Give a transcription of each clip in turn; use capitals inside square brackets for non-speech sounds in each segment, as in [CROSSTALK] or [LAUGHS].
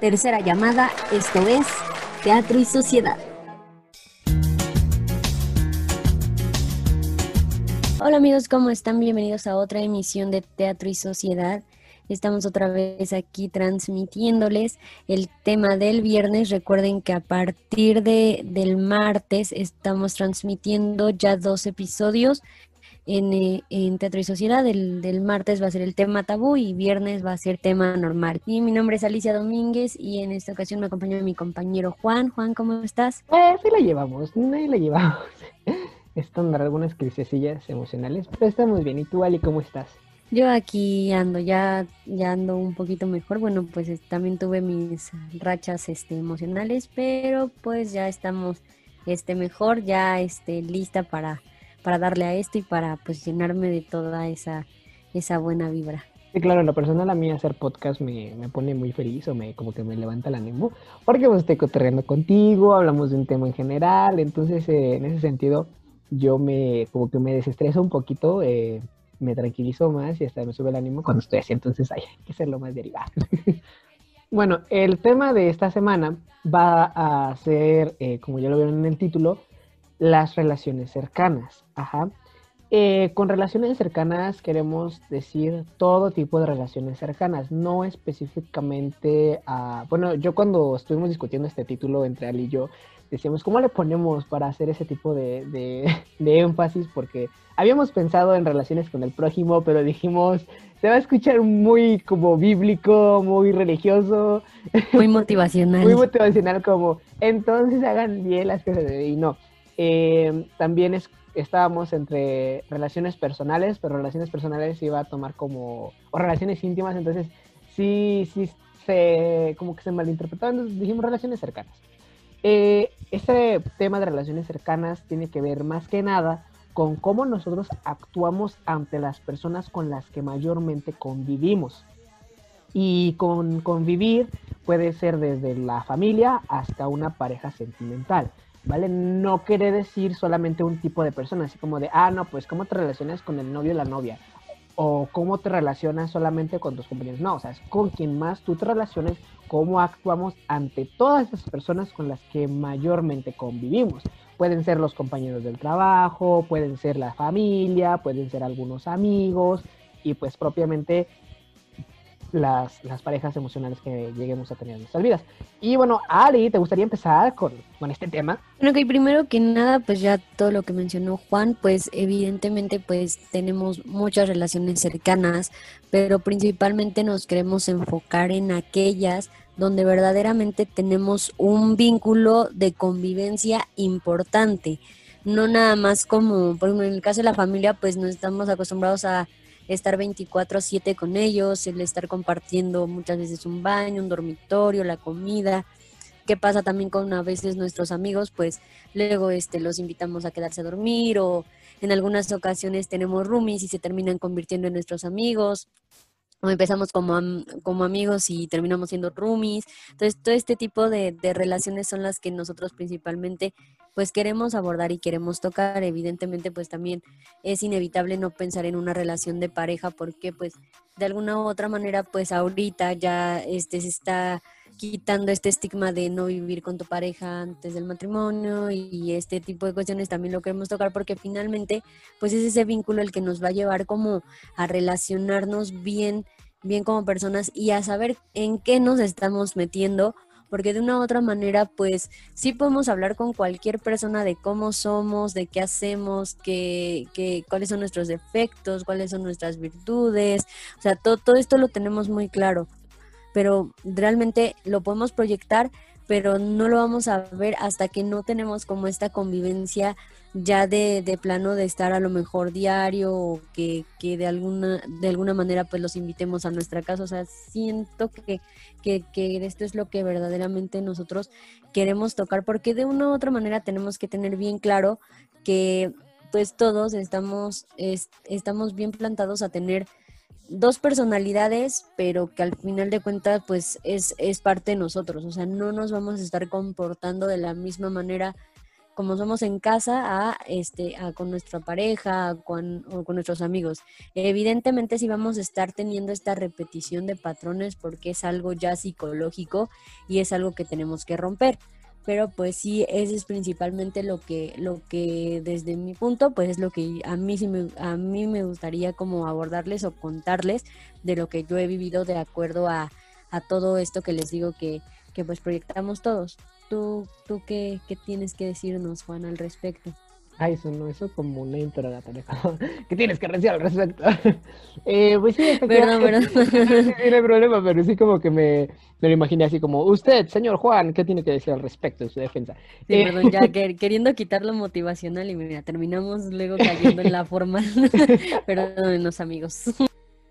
Tercera llamada, esto es Teatro y Sociedad. Hola amigos, ¿cómo están? Bienvenidos a otra emisión de Teatro y Sociedad. Estamos otra vez aquí transmitiéndoles el tema del viernes. Recuerden que a partir de, del martes estamos transmitiendo ya dos episodios en, en, Teatro y Sociedad. El, del martes va a ser el tema tabú y viernes va a ser tema normal. Y mi nombre es Alicia Domínguez y en esta ocasión me acompaña mi compañero Juan. Juan, ¿cómo estás? Eh, sí la llevamos, ahí la llevamos. [LAUGHS] Están algunas crisesillas emocionales, pero estamos bien. ¿Y tú, Ali, cómo estás? Yo aquí ando, ya, ya ando un poquito mejor. Bueno, pues también tuve mis rachas este, emocionales, pero pues ya estamos este, mejor, ya este, lista para para darle a esto y para pues llenarme de toda esa, esa buena vibra. Sí, claro, la persona a mí hacer podcast me, me, pone muy feliz o me como que me levanta el ánimo, porque pues estoy coterreando contigo, hablamos de un tema en general, entonces eh, en ese sentido yo me como que me desestreso un poquito, eh, me tranquilizo más y hasta me sube el ánimo cuando estoy así, entonces hay que hacerlo más derivado. [LAUGHS] bueno, el tema de esta semana va a ser, eh, como ya lo vieron en el título, las relaciones cercanas. Ajá. Eh, con relaciones cercanas queremos decir todo tipo de relaciones cercanas, no específicamente a... Bueno, yo cuando estuvimos discutiendo este título entre Ali y yo, decíamos, ¿cómo le ponemos para hacer ese tipo de, de, [LAUGHS] énfasis? Porque habíamos pensado en relaciones con el prójimo, pero dijimos, se va a escuchar muy como bíblico, muy religioso. Muy motivacional. [LAUGHS] muy motivacional como, entonces hagan bien las cosas. Y no, eh, también estábamos entre relaciones personales, pero relaciones personales iba a tomar como, o relaciones íntimas, entonces sí, sí, se, como que se malinterpretó, entonces dijimos relaciones cercanas. Eh, este tema de relaciones cercanas tiene que ver más que nada con cómo nosotros actuamos ante las personas con las que mayormente convivimos. Y con convivir puede ser desde la familia hasta una pareja sentimental. ¿Vale? No quiere decir solamente un tipo de persona, así como de, ah, no, pues cómo te relacionas con el novio o la novia, o cómo te relacionas solamente con tus compañeros, no, o sea, es con quien más tú te relaciones, cómo actuamos ante todas esas personas con las que mayormente convivimos. Pueden ser los compañeros del trabajo, pueden ser la familia, pueden ser algunos amigos, y pues propiamente las, las, parejas emocionales que lleguemos a tener en nuestras vidas. Y bueno, Ari, ¿te gustaría empezar con, con este tema? Bueno, que primero que nada, pues ya todo lo que mencionó Juan, pues evidentemente pues tenemos muchas relaciones cercanas, pero principalmente nos queremos enfocar en aquellas donde verdaderamente tenemos un vínculo de convivencia importante. No nada más como, por ejemplo, en el caso de la familia, pues no estamos acostumbrados a estar 24/7 con ellos, el estar compartiendo muchas veces un baño, un dormitorio, la comida. ¿Qué pasa también con a veces nuestros amigos? Pues luego este, los invitamos a quedarse a dormir o en algunas ocasiones tenemos roomies y se terminan convirtiendo en nuestros amigos empezamos como, como amigos y terminamos siendo roomies. Entonces, todo este tipo de, de, relaciones son las que nosotros principalmente pues queremos abordar y queremos tocar. Evidentemente, pues también es inevitable no pensar en una relación de pareja porque pues de alguna u otra manera pues ahorita ya este se está quitando este estigma de no vivir con tu pareja antes del matrimonio y este tipo de cuestiones también lo queremos tocar porque finalmente pues es ese vínculo el que nos va a llevar como a relacionarnos bien bien como personas y a saber en qué nos estamos metiendo porque de una u otra manera, pues sí podemos hablar con cualquier persona de cómo somos, de qué hacemos, qué, qué, cuáles son nuestros defectos, cuáles son nuestras virtudes, o sea, todo, todo esto lo tenemos muy claro, pero realmente lo podemos proyectar, pero no lo vamos a ver hasta que no tenemos como esta convivencia ya de, de plano de estar a lo mejor diario o que, que, de alguna de alguna manera pues los invitemos a nuestra casa. O sea, siento que, que, que esto es lo que verdaderamente nosotros queremos tocar porque de una u otra manera tenemos que tener bien claro que pues todos estamos, estamos bien plantados a tener dos personalidades, pero que al final de cuentas pues es, es parte de nosotros, o sea, no nos vamos a estar comportando de la misma manera como somos en casa, a este, a con nuestra pareja con, o con nuestros amigos. Evidentemente si vamos a estar teniendo esta repetición de patrones porque es algo ya psicológico y es algo que tenemos que romper pero pues sí, ese es principalmente lo que, lo que desde mi punto, pues es lo que a mí sí me, a mí me gustaría como abordarles o contarles de lo que yo he vivido de acuerdo a, a todo esto que les digo que, que pues proyectamos todos. ¿Tú, tú qué, qué tienes que decirnos, Juan, al respecto? Ay, eso no, eso como una interrogatoria. [LAUGHS] ¿Qué tienes que decir al respecto? [LAUGHS] eh, pues sí, perdón, perdón. Sí, [LAUGHS] no hay problema, pero sí como que me, me, lo imaginé así como, usted, señor Juan, ¿qué tiene que decir al respecto de su defensa? Sí, eh, perdón, ya queriendo quitar lo motivacional y mira, terminamos luego cayendo en la forma. los amigos.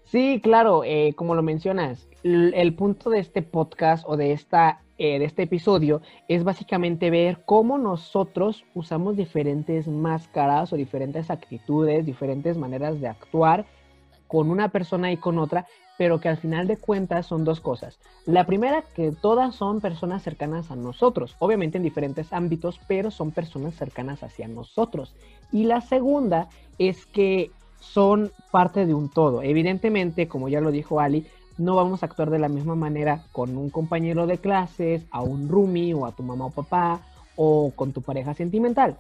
Sí, claro, eh, como lo mencionas, el, el punto de este podcast o de esta eh, de este episodio es básicamente ver cómo nosotros usamos diferentes máscaras o diferentes actitudes, diferentes maneras de actuar con una persona y con otra, pero que al final de cuentas son dos cosas. La primera, que todas son personas cercanas a nosotros, obviamente en diferentes ámbitos, pero son personas cercanas hacia nosotros. Y la segunda es que son parte de un todo. Evidentemente, como ya lo dijo Ali, no vamos a actuar de la misma manera con un compañero de clases, a un roomie o a tu mamá o papá o con tu pareja sentimental.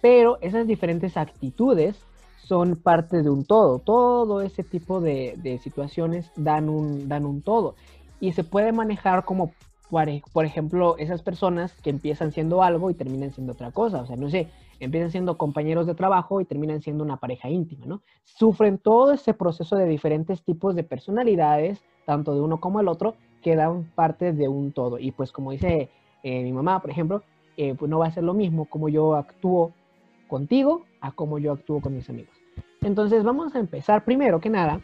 Pero esas diferentes actitudes son parte de un todo. Todo ese tipo de, situaciones dan un, dan un todo. Y se puede manejar como, por ejemplo, esas personas que empiezan siendo algo y terminan siendo otra cosa. O sea, no sé, empiezan siendo compañeros de trabajo y terminan siendo una pareja íntima, ¿no? Sufren todo ese proceso de diferentes tipos de personalidades, tanto de uno como el otro, que dan parte de un todo. Y pues como dice eh, mi mamá, por ejemplo, eh, pues no va a ser lo mismo como yo actúo contigo a como yo actúo con mis amigos. Entonces vamos a empezar primero que nada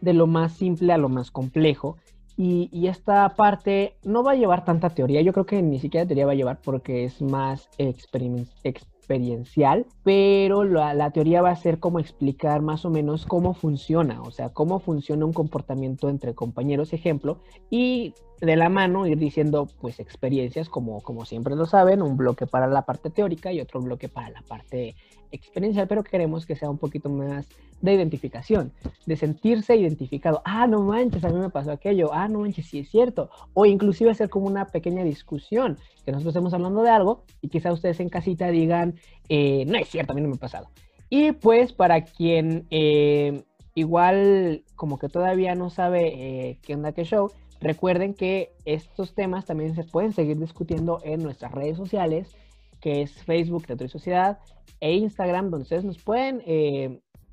de lo más simple a lo más complejo. Y, esta parte no va a llevar tanta teoría, yo creo que ni siquiera teoría va a llevar porque es más experiencia experiencial, pero la, teoría va a ser como explicar más o menos cómo funciona, o sea, cómo funciona un comportamiento entre compañeros, ejemplo, y de la mano ir diciendo pues experiencias como, como siempre lo saben, un bloque para la parte teórica y otro bloque para la parte experiencial, pero queremos que sea un poquito más de identificación, de sentirse identificado. Ah, no manches, a mí me pasó aquello. Ah, no manches, sí es cierto. O inclusive hacer como una pequeña discusión, que nosotros estemos hablando de algo y quizá ustedes en casita digan, eh, no es cierto, a mí no me ha pasado. Y pues para quien eh, igual como que todavía no sabe eh, qué onda qué show, recuerden que estos temas también se pueden seguir discutiendo en nuestras redes sociales, que es Facebook, Teatro y Sociedad, e Instagram, donde ustedes nos pueden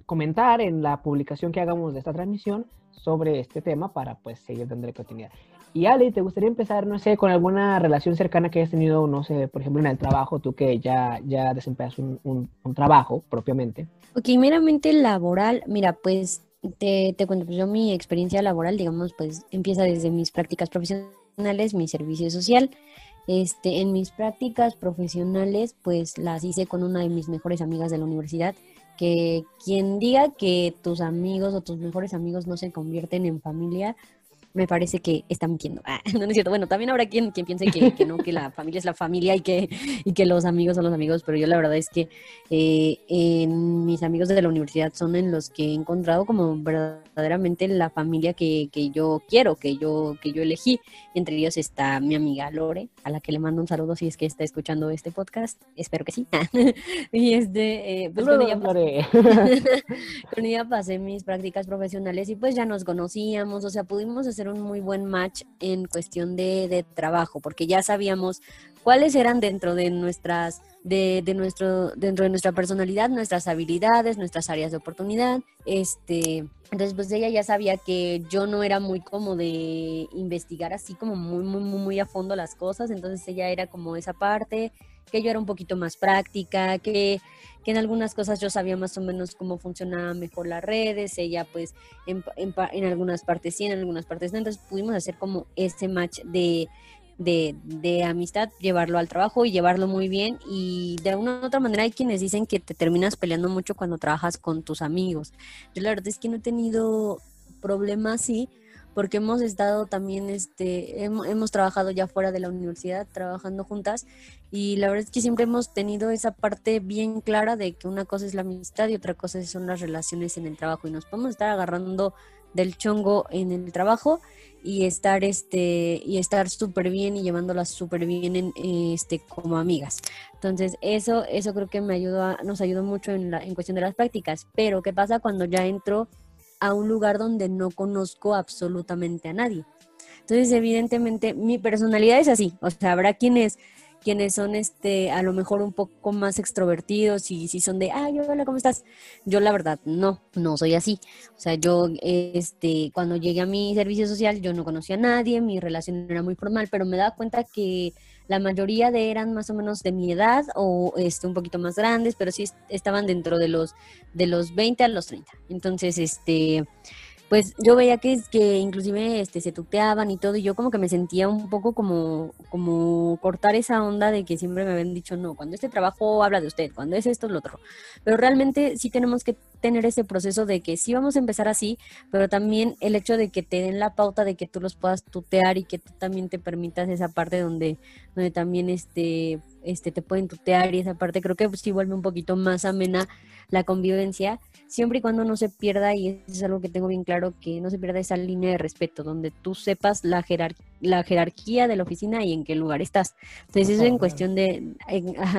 comentar en la publicación que hagamos de esta transmisión sobre este tema para pues seguir dando continuidad. Y Ali, ¿te gustaría empezar, no sé, con alguna relación cercana que hayas tenido, no sé, por ejemplo, en el trabajo, tú que ya, ya desempeñas un, un, trabajo propiamente? Ok, meramente laboral, mira, pues te, te cuento, pues yo mi experiencia laboral, digamos, pues empieza desde mis prácticas profesionales, mi servicio social. Este, en mis prácticas profesionales, pues las hice con una de mis mejores amigas de la universidad que quien diga que tus amigos o tus mejores amigos no se convierten en familia, me parece que está mintiendo. Ah, [LAUGHS] no, es cierto. Bueno, también habrá quien, quien piense que, no, que la familia es la familia y que, y que los amigos son los amigos, pero yo la verdad es que eh, en mis amigos de la universidad son en los que he encontrado como verdaderamente la familia que, que yo quiero, que yo, que yo elegí. Entre ellos está mi amiga Lore, a la que le mando un saludo si es que está escuchando este podcast. Espero que sí. [LAUGHS] y este, eh, pues con ella, pasé, [LAUGHS] con ella pasé mis prácticas profesionales y pues ya nos conocíamos, o sea, pudimos hacer un muy buen match en cuestión de, de trabajo, porque ya sabíamos cuáles eran dentro de nuestras, de, de, nuestro, dentro de nuestra personalidad, nuestras habilidades, nuestras áreas de oportunidad. Este, entonces, pues ella ya sabía que yo no era muy como de investigar así como muy, muy, muy, muy a fondo las cosas. Entonces ella era como esa parte, que yo era un poquito más práctica, que que en algunas cosas yo sabía más o menos cómo funcionaban mejor las redes, ella pues en, en, algunas partes sí, en algunas partes no, entonces pudimos hacer como ese match de, de, de, amistad, llevarlo al trabajo y llevarlo muy bien y de una u otra manera hay quienes dicen que te terminas peleando mucho cuando trabajas con tus amigos. Yo la verdad es que no he tenido problemas así porque hemos estado también, este, hemos, trabajado ya fuera de la universidad, trabajando juntas, y la verdad es que siempre hemos tenido esa parte bien clara de que una cosa es la amistad y otra cosa son las relaciones en el trabajo, y nos podemos estar agarrando del chongo en el trabajo y estar este y estar súper bien y llevándolas súper bien en, este como amigas. Entonces eso eso creo que me ayudó nos ayudó mucho en la en cuestión de las prácticas pero qué pasa cuando ya entro a un lugar donde no conozco absolutamente a nadie. Entonces, evidentemente, mi personalidad es así. O sea, habrá quienes quienes son este a lo mejor un poco más extrovertidos y si son de ay hola cómo estás yo la verdad no no soy así o sea yo este cuando llegué a mi servicio social yo no conocía a nadie mi relación era muy formal pero me daba cuenta que la mayoría de eran más o menos de mi edad o este, un poquito más grandes, pero sí estaban dentro de los, de los 20 a los 30. Entonces, este, pues yo veía que, que inclusive este, se tuteaban y todo, y yo como que me sentía un poco como, como cortar esa onda de que siempre me habían dicho, no, cuando este trabajo habla de usted, cuando es esto, lo otro. Pero realmente sí tenemos que tener ese proceso de que sí vamos a empezar así, pero también el hecho de que te den la pauta de que tú los puedas tutear y que tú también te permitas esa parte donde, donde también este, este, te pueden tutear y esa parte creo que sí vuelve un poquito más amena la convivencia, siempre y cuando no se pierda, y eso es algo que tengo bien claro, que no se pierda esa línea de respeto, donde tú sepas la, la jerarquía de la oficina y en qué lugar estás. Entonces eso es en cuestión de,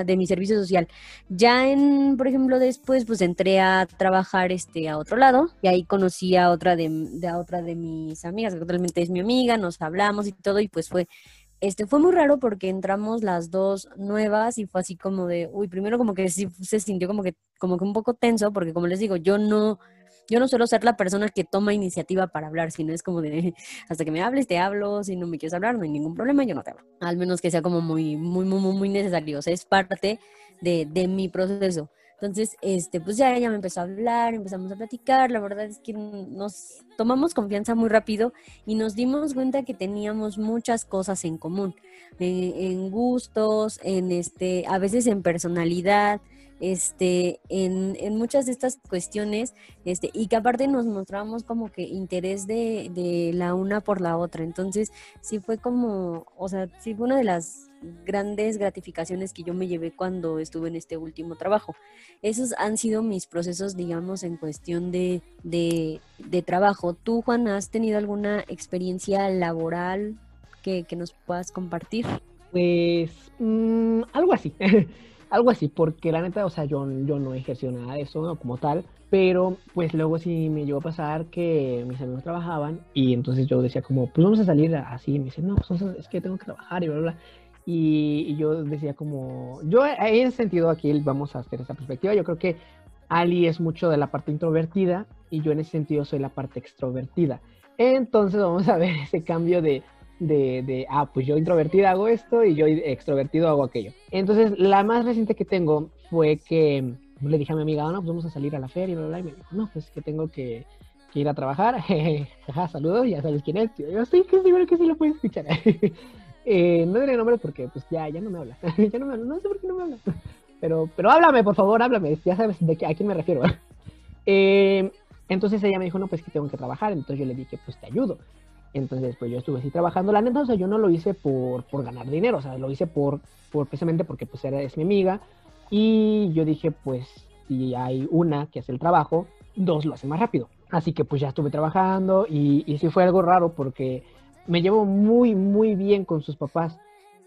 de mi servicio social. Ya en, por ejemplo, después pues entré a trabajar este, a otro lado y ahí conocí a otra de, de a otra de mis amigas, que totalmente es mi amiga, nos hablamos y todo, y pues fue este fue muy raro porque entramos las dos nuevas y fue así como de, uy, primero como que sí se sintió como que, como que un poco tenso, porque como les digo, yo no, yo no suelo ser la persona que toma iniciativa para hablar, sino es como de, [LAUGHS] hasta que me hables, te hablo, si no me quieres hablar, no hay ningún problema, yo no te hablo. Al menos que sea como muy, muy, muy, muy necesario, o sea, es parte de, de mi proceso. Entonces, este, pues ya ella me empezó a hablar, empezamos a platicar, la verdad es que nos tomamos confianza muy rápido y nos dimos cuenta que teníamos muchas cosas en común, eh, en gustos, en este, a veces en personalidad, este, en, en, muchas de estas cuestiones, este, y que aparte nos mostramos como que interés de, de la una por la otra. Entonces, sí fue como, o sea, sí fue una de las grandes gratificaciones que yo me llevé cuando estuve en este último trabajo. Esos han sido mis procesos, digamos, en cuestión de, de, trabajo. ¿Tú, Juan, has tenido alguna experiencia laboral que, nos puedas compartir? Pues mm, algo así, [LAUGHS] algo así, porque la neta, o sea, yo, yo no ejerció nada de eso como tal, pero pues luego sí me llegó a pasar que mis amigos trabajaban y entonces yo decía como, pues vamos a salir así, y me dicen, no, pues es que tengo que trabajar y bla, bla, bla. Y, yo decía como, yo en ese sentido aquí vamos a hacer esa perspectiva, yo creo que Ali es mucho de la parte introvertida y yo en ese sentido soy la parte extrovertida. Entonces vamos a ver ese cambio de, de, ah, pues yo introvertida hago esto y yo extrovertido hago aquello. Entonces la más reciente que tengo fue que le dije a mi amiga, no, pues vamos a salir a la feria y bla, bla, y me dijo, no, pues que tengo que, ir a trabajar. [LAUGHS] Jaja, saludos, ya sabes quién es. Yo sí, seguro que sí lo puedes escuchar. [LAUGHS] Eh, no diré nombre porque pues ya, ya no me habla. [LAUGHS] ya no me habla. No sé por qué no me habla. Pero, pero háblame, por favor, háblame. Ya sabes de qué, a quién me refiero. [LAUGHS] Eh, entonces ella me dijo, no, pues que tengo que trabajar. Entonces yo le dije, pues te ayudo. Entonces, pues yo estuve así trabajando. La neta, o sea, yo no lo hice por, por ganar dinero. O sea, lo hice por, por precisamente porque pues era, es mi amiga. Y yo dije, pues si hay una que hace el trabajo, dos lo hacen más rápido. Así que pues ya estuve trabajando y, y sí fue algo raro porque me llevo muy, muy bien con sus papás,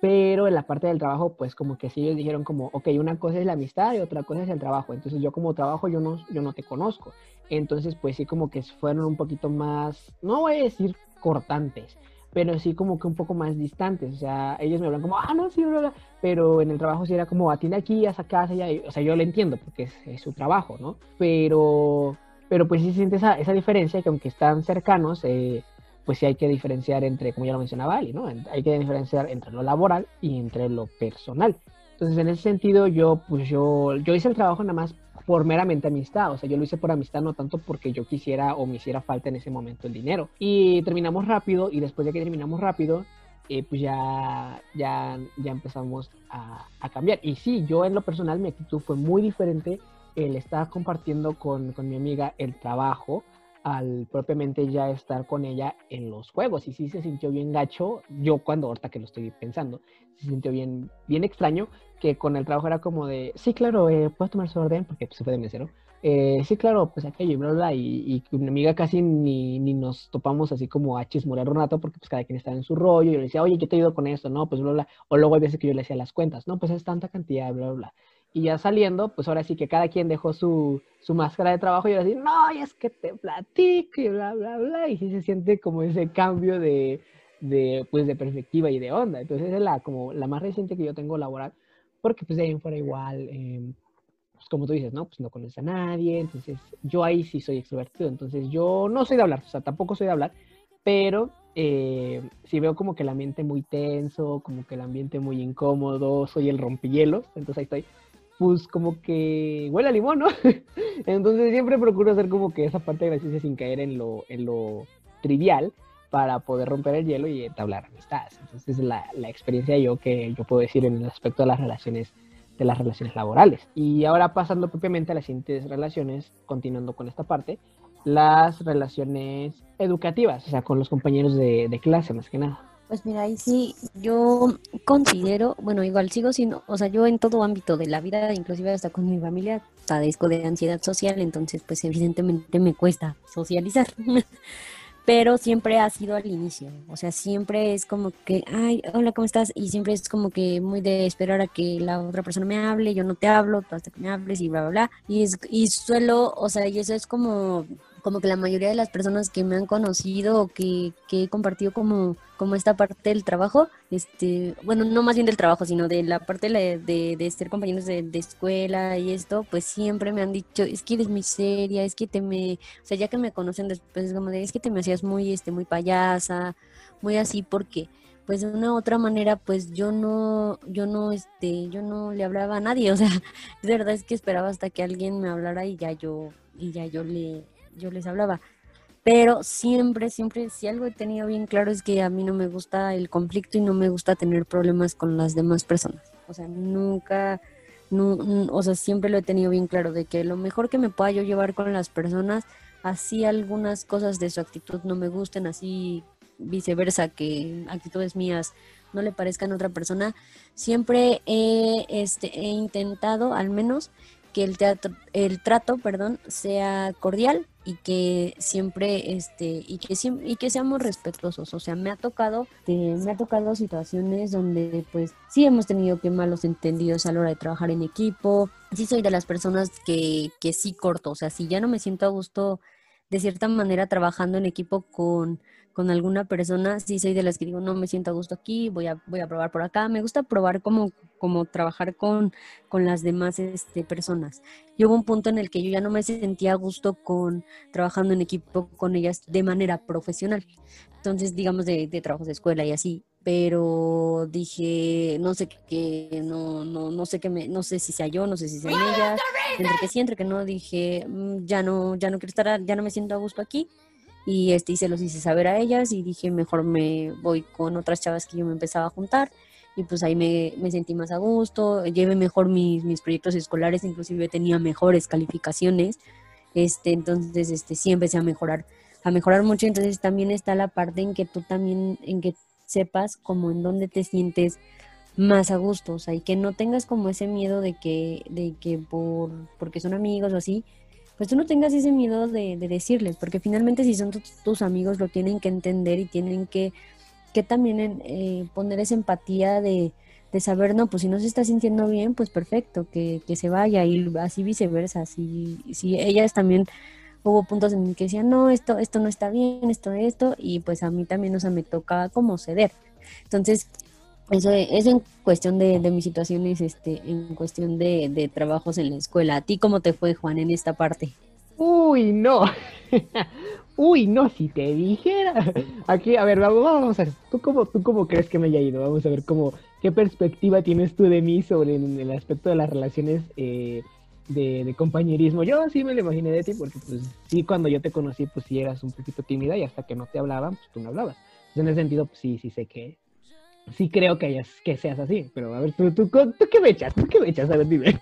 pero en la parte del trabajo, pues como que sí ellos dijeron como, ok, una cosa es la amistad y otra cosa es el trabajo. Entonces yo como trabajo yo no, yo no te conozco. Entonces pues sí como que fueron un poquito más, no voy a decir cortantes, pero sí como que un poco más distantes. O sea, ellos me hablan como, ah, no, sí, bla, bla. pero en el trabajo sí era como, atiende aquí, a esa casa, ya. O sea, yo lo entiendo porque es, su trabajo, ¿no? Pero, pero pues sí siente esa, esa diferencia que aunque están cercanos, eh, pues sí hay que diferenciar entre, como ya lo mencionaba Ali, ¿no? Hay que diferenciar entre lo laboral y entre lo personal. Entonces, en ese sentido, yo, pues yo, yo hice el trabajo nada más por meramente amistad, o sea, yo lo hice por amistad, no tanto porque yo quisiera o me hiciera falta en ese momento el dinero. Y terminamos rápido, y después de que terminamos rápido, eh, pues ya, ya, ya empezamos a, a, cambiar. Y sí, yo en lo personal, mi actitud fue muy diferente el estar compartiendo con, con mi amiga el trabajo al propiamente ya estar con ella en los juegos. Y sí se sintió bien gacho, yo cuando ahorita que lo estoy pensando, se sintió bien, bien extraño que con el trabajo era como de, sí, claro, eh, puedes tomar su orden porque pues, se fue de mesero, eh, sí, claro, pues aquello y bla, bla, y, y una amiga casi ni, ni, nos topamos así como a chismorear un rato porque pues cada quien estaba en su rollo, y yo le decía, oye, yo te ayudo con esto, no, pues bla, bla, o luego hay veces que yo le hacía las cuentas, no, pues es tanta cantidad, bla, bla, bla. Y ya saliendo, pues ahora sí que cada quien dejó su, su máscara de trabajo y yo así, no, y es que te platico y bla, bla, bla. Y sí se siente como ese cambio de, de, pues, de perspectiva y de onda. Entonces es la, como la más reciente que yo tengo laboral, porque pues de ahí fuera igual, eh, pues como tú dices, ¿no? Pues no conoces a nadie, entonces yo ahí sí soy extrovertido, entonces yo no soy de hablar, o sea, tampoco soy de hablar, pero eh, si veo como que el ambiente muy tenso, como que el ambiente muy incómodo, soy el rompihielos, entonces ahí estoy pues como que huele a limón, ¿no? [LAUGHS] Entonces siempre procuro hacer como que esa parte graciosa sin caer en lo, en lo trivial para poder romper el hielo y entablar amistades. Entonces la, la experiencia yo que yo puedo decir en el aspecto de las relaciones de las relaciones laborales. Y ahora pasando propiamente a las siguientes relaciones, continuando con esta parte, las relaciones educativas, o sea, con los compañeros de, de clase más que nada. Pues mira, ahí sí, yo considero, bueno, igual sigo siendo, o sea, yo en todo ámbito de la vida, inclusive hasta con mi familia, padezco de ansiedad social, entonces pues evidentemente me cuesta socializar. [LAUGHS] Pero siempre ha sido al inicio, o sea, siempre es como que, ay, hola, ¿cómo estás? Y siempre es como que muy de esperar a que la otra persona me hable, yo no te hablo, hasta que me hables y bla, bla, bla. Y, es, y suelo, o sea, y eso es como como que la mayoría de las personas que me han conocido o que, que, he compartido como, como esta parte del trabajo, este, bueno, no más bien del trabajo, sino de la parte de, de, ser compañeros de, de, escuela y esto, pues siempre me han dicho, es que eres muy seria, es que te me, o sea, ya que me conocen después, es como de, es que te me hacías muy, este, muy payasa, muy así, porque pues de una u otra manera pues yo no yo no este yo no le hablaba a nadie [LAUGHS] o sea de verdad es que esperaba hasta que alguien me hablara y ya yo y ya yo le yo les hablaba. Pero siempre, siempre, si algo he tenido bien claro es que a mí no me gusta el conflicto y no me gusta tener problemas con las demás personas. O sea, nunca, o sea, siempre lo he tenido bien claro de que lo mejor que me pueda yo llevar con las personas, así algunas cosas de su actitud no me gusten, así viceversa, que actitudes mías no le parezcan a otra persona, siempre he, este, he intentado al menos que el teatro, el trato, perdón, sea cordial y que siempre este y que y que seamos respetuosos, o sea, me ha tocado eh, me ha tocado situaciones donde pues sí hemos tenido que malos entendidos a la hora de trabajar en equipo. Sí soy de las personas que que sí corto, o sea, si ya no me siento a gusto de cierta manera trabajando en equipo con con alguna persona, sí soy de las que digo, no me siento a gusto aquí, voy a, voy a probar por acá. Me gusta probar como, como trabajar con, con las demás este, personas. Y hubo un punto en el que yo ya no me sentía a gusto con trabajando en equipo con ellas de manera profesional. Entonces, digamos, de, de trabajos de escuela y así. Pero dije, no sé qué, no, no, no sé qué me, no sé si sea yo, no sé si sea ellas. Entre que sí, entre que no, dije, mm, ya no, ya no quiero estar, ya no me siento a gusto aquí y, este, y se los hice saber a ellas y dije mejor me voy con otras chavas que yo me empezaba a juntar y pues ahí me, me sentí más a gusto, llevé mejor mis, mis, proyectos escolares, inclusive tenía mejores calificaciones, este, entonces este, sí empecé a mejorar, a mejorar mucho, entonces también está la parte en que tú también, en que sepas como en dónde te sientes más a gusto, o sea, y que no tengas como ese miedo de que, de que por, porque son amigos o así, pues tú no tengas ese miedo de, decirles, porque finalmente si son tus amigos lo tienen que entender y tienen que, que también eh, poner esa empatía de, de, saber, no, pues si no se está sintiendo bien, pues perfecto, que, que se vaya y así viceversa, si, si ellas también hubo puntos en que decían, no, esto, esto no está bien, esto, esto, y pues a mí también, o sea, me toca como ceder. Entonces, eso es en cuestión de, de mis situaciones, este, en cuestión de, de, trabajos en la escuela. ¿A ti cómo te fue, Juan, en esta parte? Uy, no. [LAUGHS] Uy, no, si te dijera. Aquí, a ver, vamos, vamos a ver. ¿Tú cómo, ¿Tú cómo crees que me haya ido? Vamos a ver cómo, qué perspectiva tienes tú de mí sobre el aspecto de las relaciones eh, de, compañerismo. Yo sí me lo imaginé de ti, porque pues sí, cuando yo te conocí, pues sí eras un poquito tímida y hasta que no te hablaban, pues tú no hablabas. Entonces, en ese sentido, pues sí, sí sé que sí creo que, hayas, que seas así, pero a ver, ¿tú, tú, tú qué me echas? ¿Tú qué me echas? A ver, dime.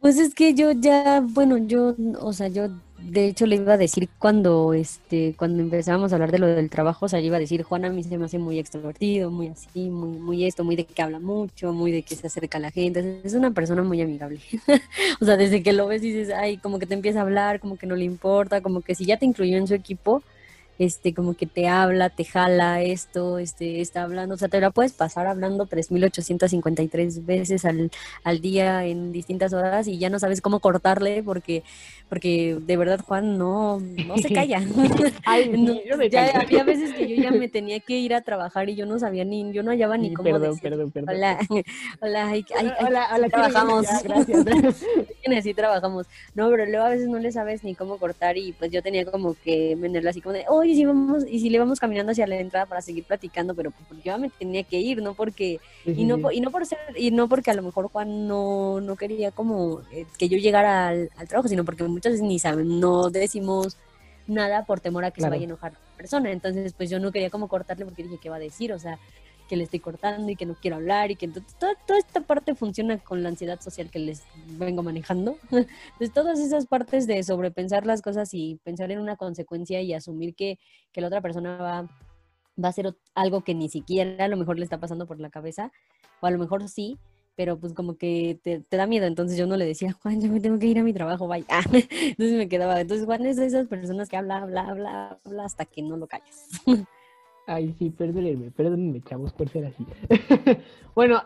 Pues es que yo ya, bueno, yo, o sea, yo de hecho le iba a decir cuando, este, cuando empezábamos a hablar de lo del trabajo, o sea, yo iba a decir, Juan a mí se me hace muy extrovertido, muy así, muy, muy esto, muy de que habla mucho, muy de que se acerca a la gente, es una persona muy amigable. [LAUGHS] o sea, desde que lo ves dices, ay, como que te empieza a hablar, como que no le importa, como que si ya te incluyó en su equipo, este, como que te habla, te jala esto, este, está hablando, o sea, te la puedes pasar hablando 3.853 veces al, al día en distintas horas y ya no sabes cómo cortarle porque, porque de verdad Juan no, no se [LAUGHS] calla. [LAUGHS] [LAUGHS] ya había veces que yo ya me tenía que ir a trabajar y yo no sabía ni, yo no hallaba ni cómo perdón, decir, Perdón, perdón, hola, hola, ay, ay, hola, hola, trabajamos. gracias. sí trabajamos. No, pero luego a veces no le sabes ni cómo cortar y pues yo tenía como que venderlo así como de, oye, si vamos, y si le vamos caminando hacia la entrada para seguir platicando, pero porque yo me tenía que ir, ¿no? Porque, y no, y no por ser, y no porque a lo mejor Juan no, no quería como eh, que yo llegara al, trabajo, sino porque muchas veces ni saben, no decimos nada por temor a que se vaya a enojar la persona. Entonces, pues yo no quería como cortarle porque dije, ¿qué va a decir? O sea, que le estoy cortando y que no quiero hablar y que toda, toda, esta parte funciona con la ansiedad social que les vengo manejando. [LAUGHS] Entonces todas esas partes de sobrepensar las cosas y pensar en una consecuencia y asumir que, que la otra persona va, va a hacer algo que ni siquiera a lo mejor le está pasando por la cabeza o a lo mejor sí, pero pues como que te, te, da miedo, entonces yo no le decía, Juan, yo me tengo que ir a mi trabajo, vaya. [LAUGHS] entonces me quedaba, entonces Juan es de esas personas que habla, habla, habla, habla hasta que no lo callas. [LAUGHS] Ay, sí, perdónenme, perdónenme, chavos, por ser así. [LAUGHS] bueno,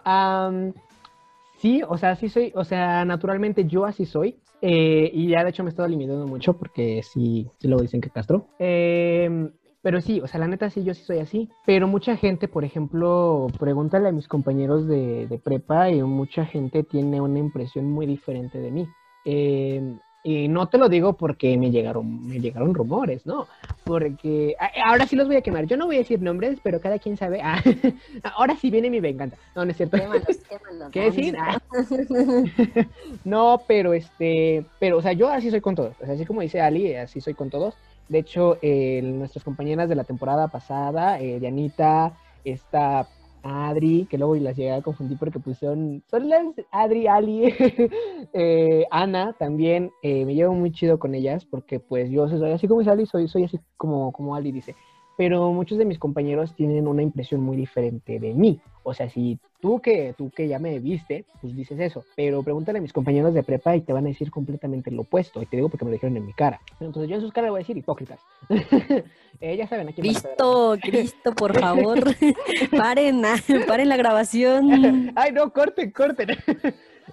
sí, o sea, sí soy, o sea, naturalmente yo así soy. Eh, y ya de hecho me he estado limitando mucho porque sí, sí luego dicen que Castro. Em, pero sí, o sea, la neta sí, yo sí soy así. Pero mucha gente, por ejemplo, pregúntale a mis compañeros de, de prepa y mucha gente tiene una impresión muy diferente de mí. Eh, y no te lo digo porque me llegaron, me llegaron rumores, ¿no? Porque ahora sí los voy a quemar. Yo no voy a decir nombres, pero cada quien sabe. Ah, [LAUGHS] ahora sí viene mi venganza. No, no es cierto. [LAUGHS] ¿Qué decir? Ah. [LAUGHS] no, pero este, pero, o sea, yo así soy con todos. O sea, así como dice Ali, así soy con todos. De hecho, eh, nuestras compañeras de la temporada pasada, eh, Dianita, esta Adri, que luego las llegué a confundir porque pusieron, son las Adri, Ali, [LAUGHS] eh, Ana también, eh, me llevo muy chido con ellas porque pues yo soy así como es Ali, soy, soy así como, como Ali dice, pero muchos de mis compañeros tienen una impresión muy diferente de mí. O sea, si tú que, tú que ya me viste, pues dices eso, pero pregúntale a mis compañeros de prepa y te van a decir completamente lo opuesto, y te digo porque me lo dijeron en mi cara. Entonces yo en sus caras voy a decir hipócritas. [LAUGHS] eh, ya saben, aquí Cristo, [LAUGHS] Cristo, por favor, [LAUGHS] paren, paren la grabación. Ay, no, corten, corten.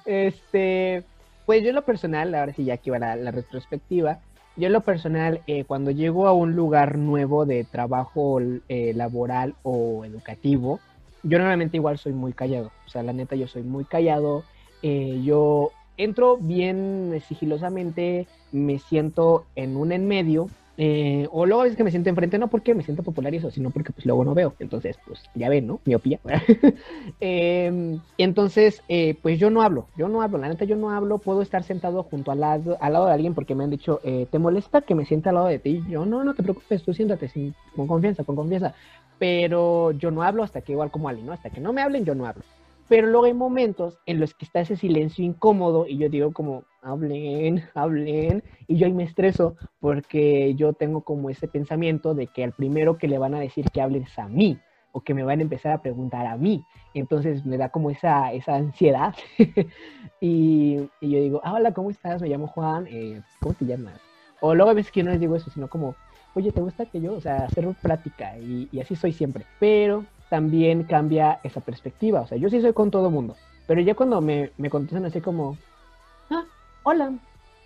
este, pues yo en lo personal, ahora sí ya aquí va la, la retrospectiva, yo en lo personal, eh, cuando llego a un lugar nuevo de trabajo eh, laboral o educativo, yo normalmente igual soy muy callado. O sea, la neta, yo soy muy callado. Eh, yo entro bien sigilosamente, me siento en un en medio eh, o luego es que me siento enfrente, no porque me siento popular sino porque pues luego no veo. Entonces, pues ya ven, ¿no? Miopía. [LAUGHS] eh, entonces, eh, pues yo no hablo, yo no hablo, la neta yo no hablo, puedo estar sentado junto al lado, al lado de alguien porque me han dicho, eh, ¿te molesta que me sienta al lado de ti? Yo, no, no te preocupes, tú siéntate con confianza, con confianza. Pero yo no hablo hasta que igual como alguien, ¿no? Hasta que no me hablen, yo no hablo. Pero luego hay momentos en los que está ese silencio incómodo y yo digo como, hablen, [LAUGHS] hablen, y yo ahí me estreso porque yo tengo como ese pensamiento de que al primero que le van a decir que hable es a mí o que me van a empezar a preguntar a mí. Entonces me da como esa, esa ansiedad [LAUGHS] y, y, yo digo, ah, hola, ¿cómo estás? Me llamo Juan, eh, ¿cómo te llamas? O luego a veces que no les digo eso, sino como, oye, ¿te gusta que yo? O sea, hacer práctica y, y así soy siempre. Pero también cambia esa perspectiva. O sea, yo sí soy con todo mundo, pero ya cuando me, me contestan así como, ah, hola,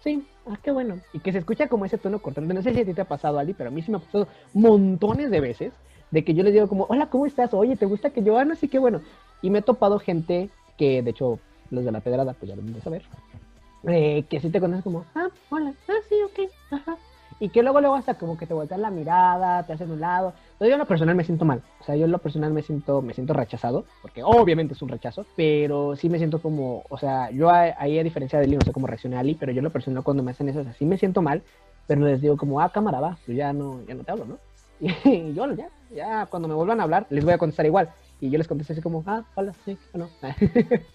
sí, ah, qué bueno. Y que se escucha como ese tono cortante. No sé si a ti te ha pasado, Ali, pero a mí sí me ha pasado montones de veces de que yo les digo como, hola, ¿cómo estás? Oye, ¿te gusta que yo? Ah, no, sí, qué bueno. Y me he topado gente que, de hecho, los de la pedrada, pues ya lo van a saber, eh, que sí te conocen como, ah, hola, ah, sí, ok, ajá y que luego luego hasta como que te voltean la mirada, te hacen un lado. Entonces yo en lo personal me siento mal, o sea, yo en lo personal me siento me siento rechazado, porque obviamente es un rechazo, pero sí me siento como, o sea, yo ahí a diferencia de él no sé cómo reacciona Ali, pero yo en lo personal cuando me hacen eso, así me siento mal, pero les digo como, ah, cámara, va, pues ya no, ya no te hablo, ¿no? [LAUGHS] Y yo ya, ya cuando me vuelvan a hablar, les voy a contestar igual. Y yo les contesto así como, ah, hola, sí, bueno. [LAUGHS]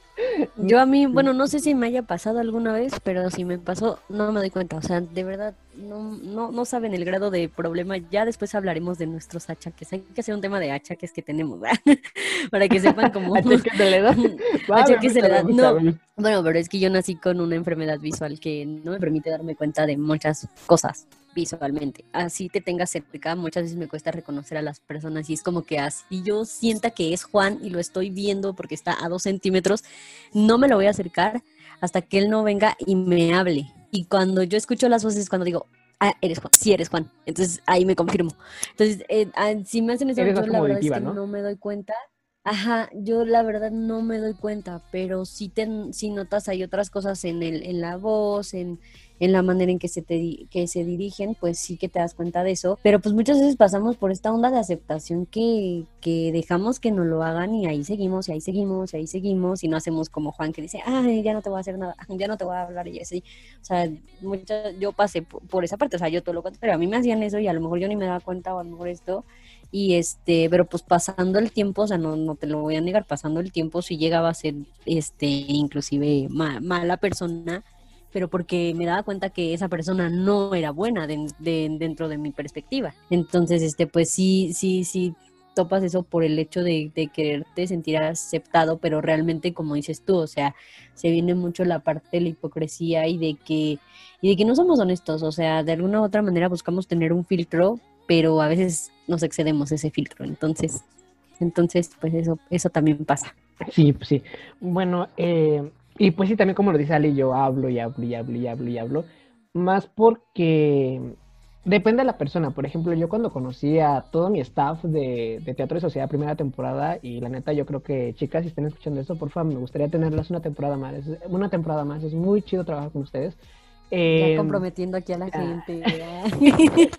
Yo a mí, bueno, no sé si me haya pasado alguna vez, pero si me pasó, no me doy cuenta. O sea, de verdad, no, no, no saben el grado de problema. Ya después hablaremos de nuestros achaques. Hay que hacer un tema de achaques que tenemos, ¿verdad? [LAUGHS] Para que sepan cómo... [LAUGHS] achaques de la edad. achaques de la edad. No, [LAUGHS] bueno, pero es que yo nací con una enfermedad visual que no me permite darme cuenta de muchas cosas visualmente. Así te tengas cerca, muchas veces me cuesta reconocer a las personas y es como que así yo sienta que es Juan y lo estoy viendo porque está a dos centímetros, no me lo voy a acercar hasta que él no venga y me hable. Y cuando yo escucho las voces, cuando digo, ah, eres Juan, sí eres Juan, entonces ahí me confirmo. Entonces, eh, ah, si me hacen eso, yo la verdad es que ¿no? me doy cuenta. Ajá, yo la verdad no me doy cuenta, pero sí, te, sí notas hay otras cosas en, el, en la voz, en, en la manera en que se, te, que se dirigen, pues sí que te das cuenta de eso. Pero pues muchas veces pasamos por esta onda de aceptación que, que dejamos que nos lo hagan y ahí seguimos y ahí seguimos y ahí seguimos y no hacemos como Juan que dice, ay, ya no te voy a hacer nada, [LAUGHS] ya no te voy a hablar y así. O sea, yo pasé por, esa parte, o sea, yo todo lo contrario, a mí me hacían eso y a lo mejor yo ni me daba cuenta o a lo mejor esto y este, pero pues pasando el tiempo, o sea, no, no te lo voy a negar, pasando el tiempo si llegaba a ser este, inclusive mala persona, pero porque me daba cuenta que esa persona no era buena dentro de mi perspectiva. Entonces, este, pues sí, sí, sí, topas eso por el hecho de, quererte sentir aceptado, pero realmente, como dices tú, o sea, se viene mucho la parte de la hipocresía y de que, y de que no somos honestos, o sea, de alguna u otra manera buscamos tener un filtro, pero a veces nos excedemos ese filtro. Entonces, entonces, pues eso, eso también pasa. Sí, pues sí. Bueno, eh, y pues sí, también como lo dice Ali, yo hablo y hablo y hablo y hablo y hablo. Más porque depende de la persona. Por ejemplo, yo cuando conocí a todo mi staff de, Teatro y Sociedad primera temporada, y la neta, yo creo que chicas, si están escuchando esto, por favor, me gustaría tenerlas una temporada más. una temporada más. Es muy chido trabajar con ustedes. ya em, comprometiendo aquí a la ah. gente. [LAUGHS]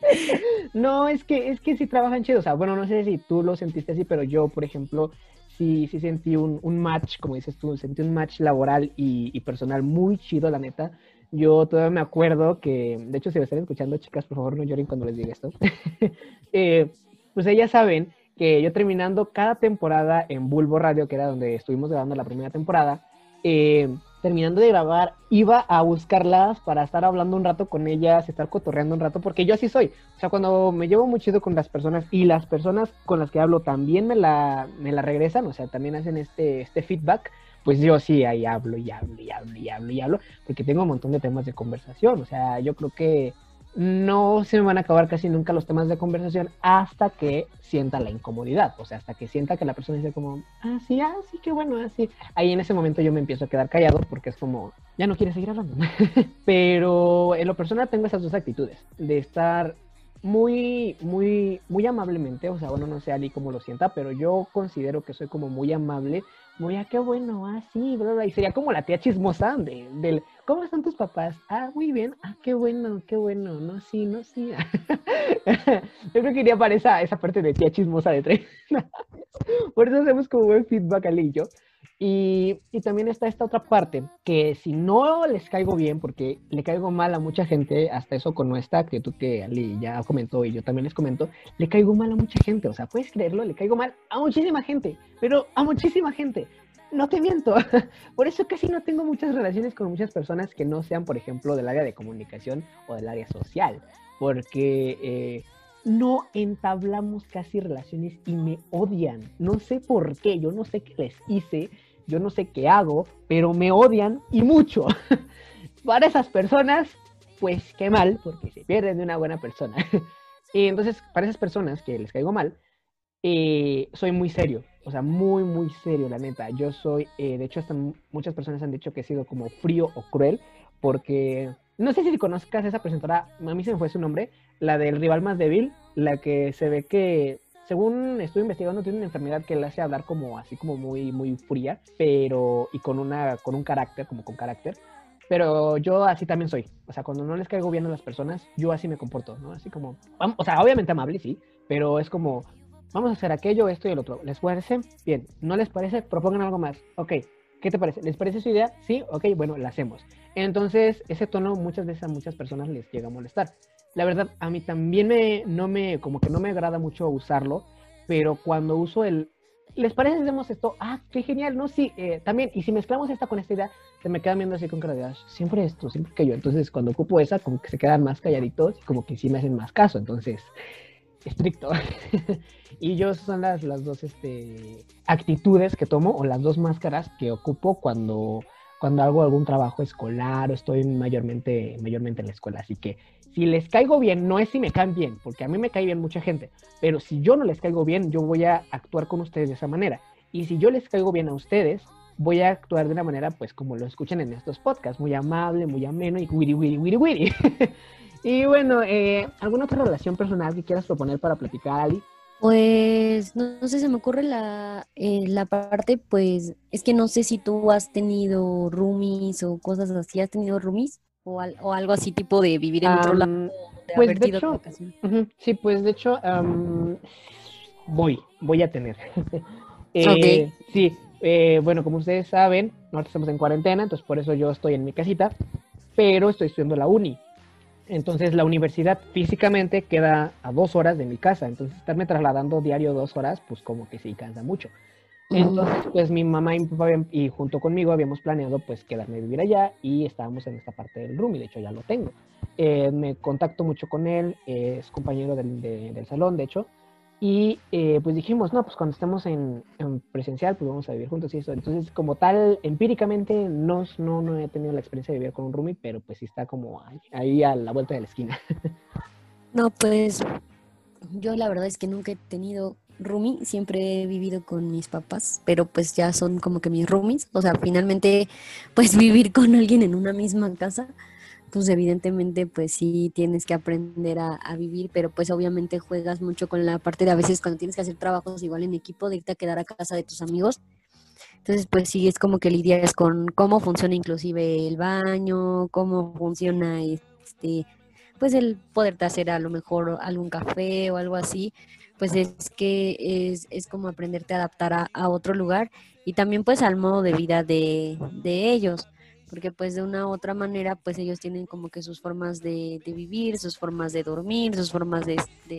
no, es que, es que sí trabajan chido. O sea, bueno, no sé si tú lo sentiste así, pero yo, por ejemplo, sí, sí sentí un, un, match, como dices tú, sentí un match laboral y, y, personal muy chido, la neta. Yo todavía me acuerdo que, de hecho, si me están escuchando, chicas, por favor no lloren cuando les diga esto. [LAUGHS] eh, pues ellas saben que yo terminando cada temporada en Bulbo Radio, que era donde estuvimos grabando la primera temporada, eh, terminando de grabar, iba a buscarlas para estar hablando un rato con ellas, estar cotorreando un rato, porque yo así soy. O sea, cuando me llevo muy chido con las personas y las personas con las que hablo también me la, me la regresan, o sea, también hacen este, este feedback, pues yo sí ahí hablo y hablo y hablo y hablo y hablo, porque tengo un montón de temas de conversación. O sea, yo creo que no se me van a acabar casi nunca los temas de conversación hasta que sienta la incomodidad, o sea, hasta que sienta que la persona dice como, ah, sí, ah, qué bueno, así. Ah, Ahí en ese momento yo me empiezo a quedar callado porque es como, ya no quiere seguir hablando. [LAUGHS] Pero en lo personal tengo esas dos actitudes, de estar muy, muy, muy amablemente, o sea, bueno, no sé Ali cómo lo sienta, pero yo considero que soy como muy amable, muy, ah, qué bueno, ah, sí, bla, y sería como la tía chismosa de, del, ¿cómo están tus papás? Ah, muy bien, ah, qué bueno, qué bueno, no, sí, no, sí. [LAUGHS] yo creo que iría para esa, esa parte de tía chismosa de tres. [LAUGHS] Por eso hacemos como buen feedback Ali y yo. Y, y, también está esta otra parte, que si no les caigo bien, porque le caigo mal a mucha gente, hasta eso con nuestra actitud que Ali ya comentó y yo también les comento, le caigo mal a mucha gente, o sea, puedes creerlo, le caigo mal a muchísima gente, pero a muchísima gente. No te miento, [LAUGHS] por eso casi no tengo muchas relaciones con muchas personas que no sean, por ejemplo, del área de comunicación o del área social, porque... Eh, no entablamos casi relaciones y me odian. No sé por qué, yo no sé qué les hice, yo no sé qué hago, pero me odian y mucho. [LAUGHS] Para esas personas, pues qué mal, porque se pierden de una buena persona. [LAUGHS] y entonces, para esas personas que les caigo mal, eh, soy muy serio, o sea, muy, muy serio, la neta. Yo soy, eh, de hecho, hasta muchas personas han dicho que he sido como frío o cruel, porque no sé si conozcas esa presentadora, a mí se me fue su nombre, la del rival más débil, la que se ve que según estoy investigando, tiene una enfermedad que le hace hablar como así como muy, muy fría, pero y con una, con un carácter, como con carácter. Pero yo así también soy. O sea, cuando no les caigo bien a las personas, yo así me comporto, ¿no? Así como, o sea, obviamente amable, sí, pero es como, vamos a hacer aquello, esto y el otro. ¿Les parece? Bien. ¿No les parece? Propongan algo más. Ok. ¿Qué te parece? ¿Les parece su idea? Sí, ok, bueno, la hacemos. Entonces, ese tono muchas veces a muchas personas les llega a molestar la verdad, a mí también me, no me, como que no me agrada mucho usarlo, pero cuando uso el, ¿les parece si hacemos esto? Ah, qué genial, ¿no? Sí, eh, también, y si mezclamos esta con esta idea, se me quedan viendo así con cara siempre esto, siempre que yo. Entonces, cuando ocupo esa, como que se quedan más calladitos y como que sí me hacen más caso. Entonces, estricto. [LAUGHS] y yo son las, las dos este, actitudes que tomo o las dos máscaras que ocupo cuando, cuando hago algún trabajo escolar o estoy mayormente, mayormente en la escuela. Así que si les caigo bien, no es si me caen bien, porque a mí me cae bien mucha gente, pero si yo no les caigo bien, yo voy a actuar con ustedes de esa manera. Y si yo les caigo bien a ustedes, voy a actuar de una manera, pues como lo escuchan en estos podcasts, muy amable, muy ameno y wiri, wiri, wiri, wiri. [LAUGHS] y bueno, eh, ¿alguna otra relación personal que quieras proponer para platicar, Ali? Pues no, sé, se me ocurre la, eh, la parte, pues es que no sé si tú has tenido roomies o cosas así, ¿has tenido roomies? O, o algo así tipo de vivir en otro lado. pues de hecho, sí, pues de hecho voy, voy a tener. [LAUGHS] eh, Sí, eh, bueno, como ustedes saben, nosotros estamos en cuarentena, entonces por eso yo estoy en mi casita, pero estoy estudiando la uni. Entonces la universidad físicamente queda a dos horas de mi casa, entonces estarme trasladando diario dos horas, pues como que sí cansa mucho. Entonces, pues mi mamá y mi papá y junto conmigo habíamos planeado pues quedarme a vivir allá y estábamos en esta parte del room y de hecho ya lo tengo. Eh, me contacto mucho con él, es compañero del, del salón, de hecho, y eh, pues dijimos, no, pues cuando estemos en, presencial, pues vamos a vivir juntos y eso. Entonces, como tal, empíricamente no, no, no he tenido la experiencia de vivir con un roomie, pero pues sí está como ahí, a la vuelta de la esquina. No, pues yo la verdad es que nunca he tenido roomie, siempre he vivido con mis papás, pero pues ya son como que mis roomies. O sea, finalmente, pues [LAUGHS] vivir con alguien en una misma casa pues evidentemente pues sí tienes que aprender a, vivir, pero pues obviamente juegas mucho con la parte de a veces cuando tienes que hacer trabajos igual en equipo, de irte a quedar a casa de tus amigos. Entonces pues sí es como que lidias con cómo funciona inclusive el baño, cómo funciona este pues el poderte hacer a lo mejor algún café o algo así, pues es que es, es como aprenderte a adaptar a, a, otro lugar y también pues al modo de vida de, de ellos porque pues de una u otra manera pues ellos tienen como que sus formas de, vivir, sus formas de dormir, sus formas de,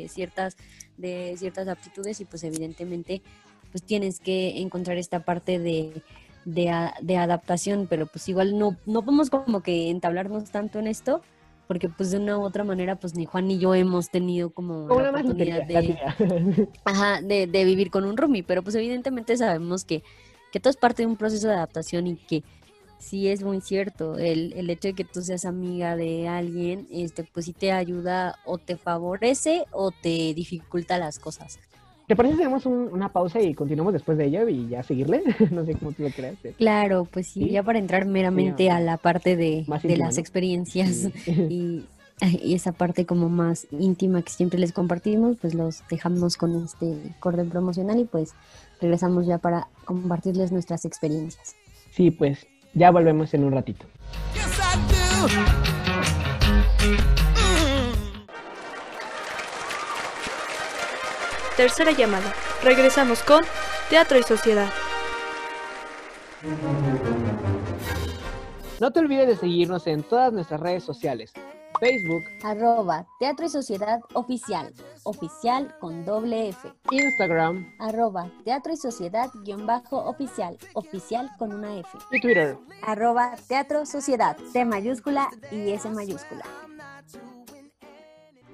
ciertas, de ciertas aptitudes y pues evidentemente pues tienes que encontrar esta parte de, de, adaptación, pero pues igual no, no podemos como que entablarnos tanto en esto, porque pues de una u otra manera pues ni Juan ni yo hemos tenido como la oportunidad de, ajá, de, de, vivir con un roomie, pero pues evidentemente sabemos que, que todo es parte de un proceso de adaptación y que sí es muy cierto. El, el, hecho de que tú seas amiga de alguien, este, pues sí te ayuda o te favorece o te dificulta las cosas. ¿Te parece si hacemos una pausa y continuamos después de ella y ya seguirle? [LAUGHS] no sé cómo tú lo crees. Claro, pues sí, ya para entrar meramente a la parte de, de las experiencias y, [LAUGHS] y, esa parte como más íntima que siempre les compartimos, pues los dejamos con este cordón promocional y pues regresamos ya para compartirles nuestras experiencias. Sí, pues ya volvemos en un ratito. Tercera llamada. Regresamos con Teatro y Sociedad. No te olvides de seguirnos en todas nuestras redes sociales. Facebook, arroba Teatro y Sociedad Oficial, oficial con doble F. Instagram, arroba Teatro y Sociedad guion bajo oficial, oficial con una F. Y Twitter, arroba Teatro Sociedad, T mayúscula y S mayúscula.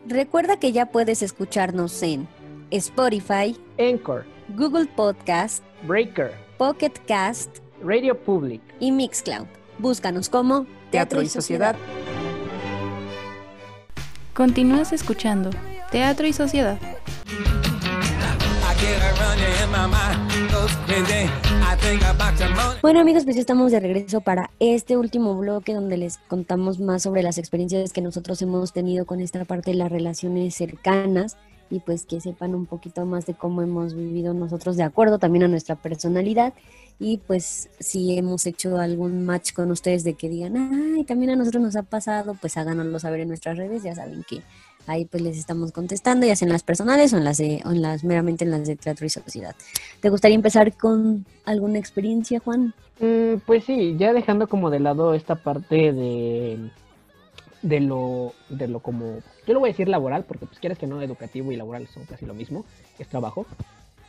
Recuerda que ya puedes escucharnos en Spotify, Anchor, Google Podcast, Breaker, Pocket Cast, Radio Public y Mixcloud. Búscanos como Teatro, y Sociedad. Continúas escuchando Teatro y Sociedad. Bueno amigos, pues ya estamos de regreso para este último bloque donde les contamos más sobre las experiencias que nosotros hemos tenido con esta parte de las relaciones cercanas y pues que sepan un poquito más de cómo hemos vivido nosotros de acuerdo también a nuestra personalidad y pues si hemos hecho algún match con ustedes de que digan, ay, también a nosotros nos ha pasado, pues háganoslo saber en nuestras redes, ya saben que ahí pues les estamos contestando, ya sea en las personales o en las, de, en las meramente en las de teatro y sociedad. ¿Te gustaría empezar con alguna experiencia, Juan? Mm, pues sí, ya dejando como de lado esta parte de, de lo, de lo como, yo lo voy a decir laboral, porque pues quieres que no, educativo y laboral son casi lo mismo, es trabajo.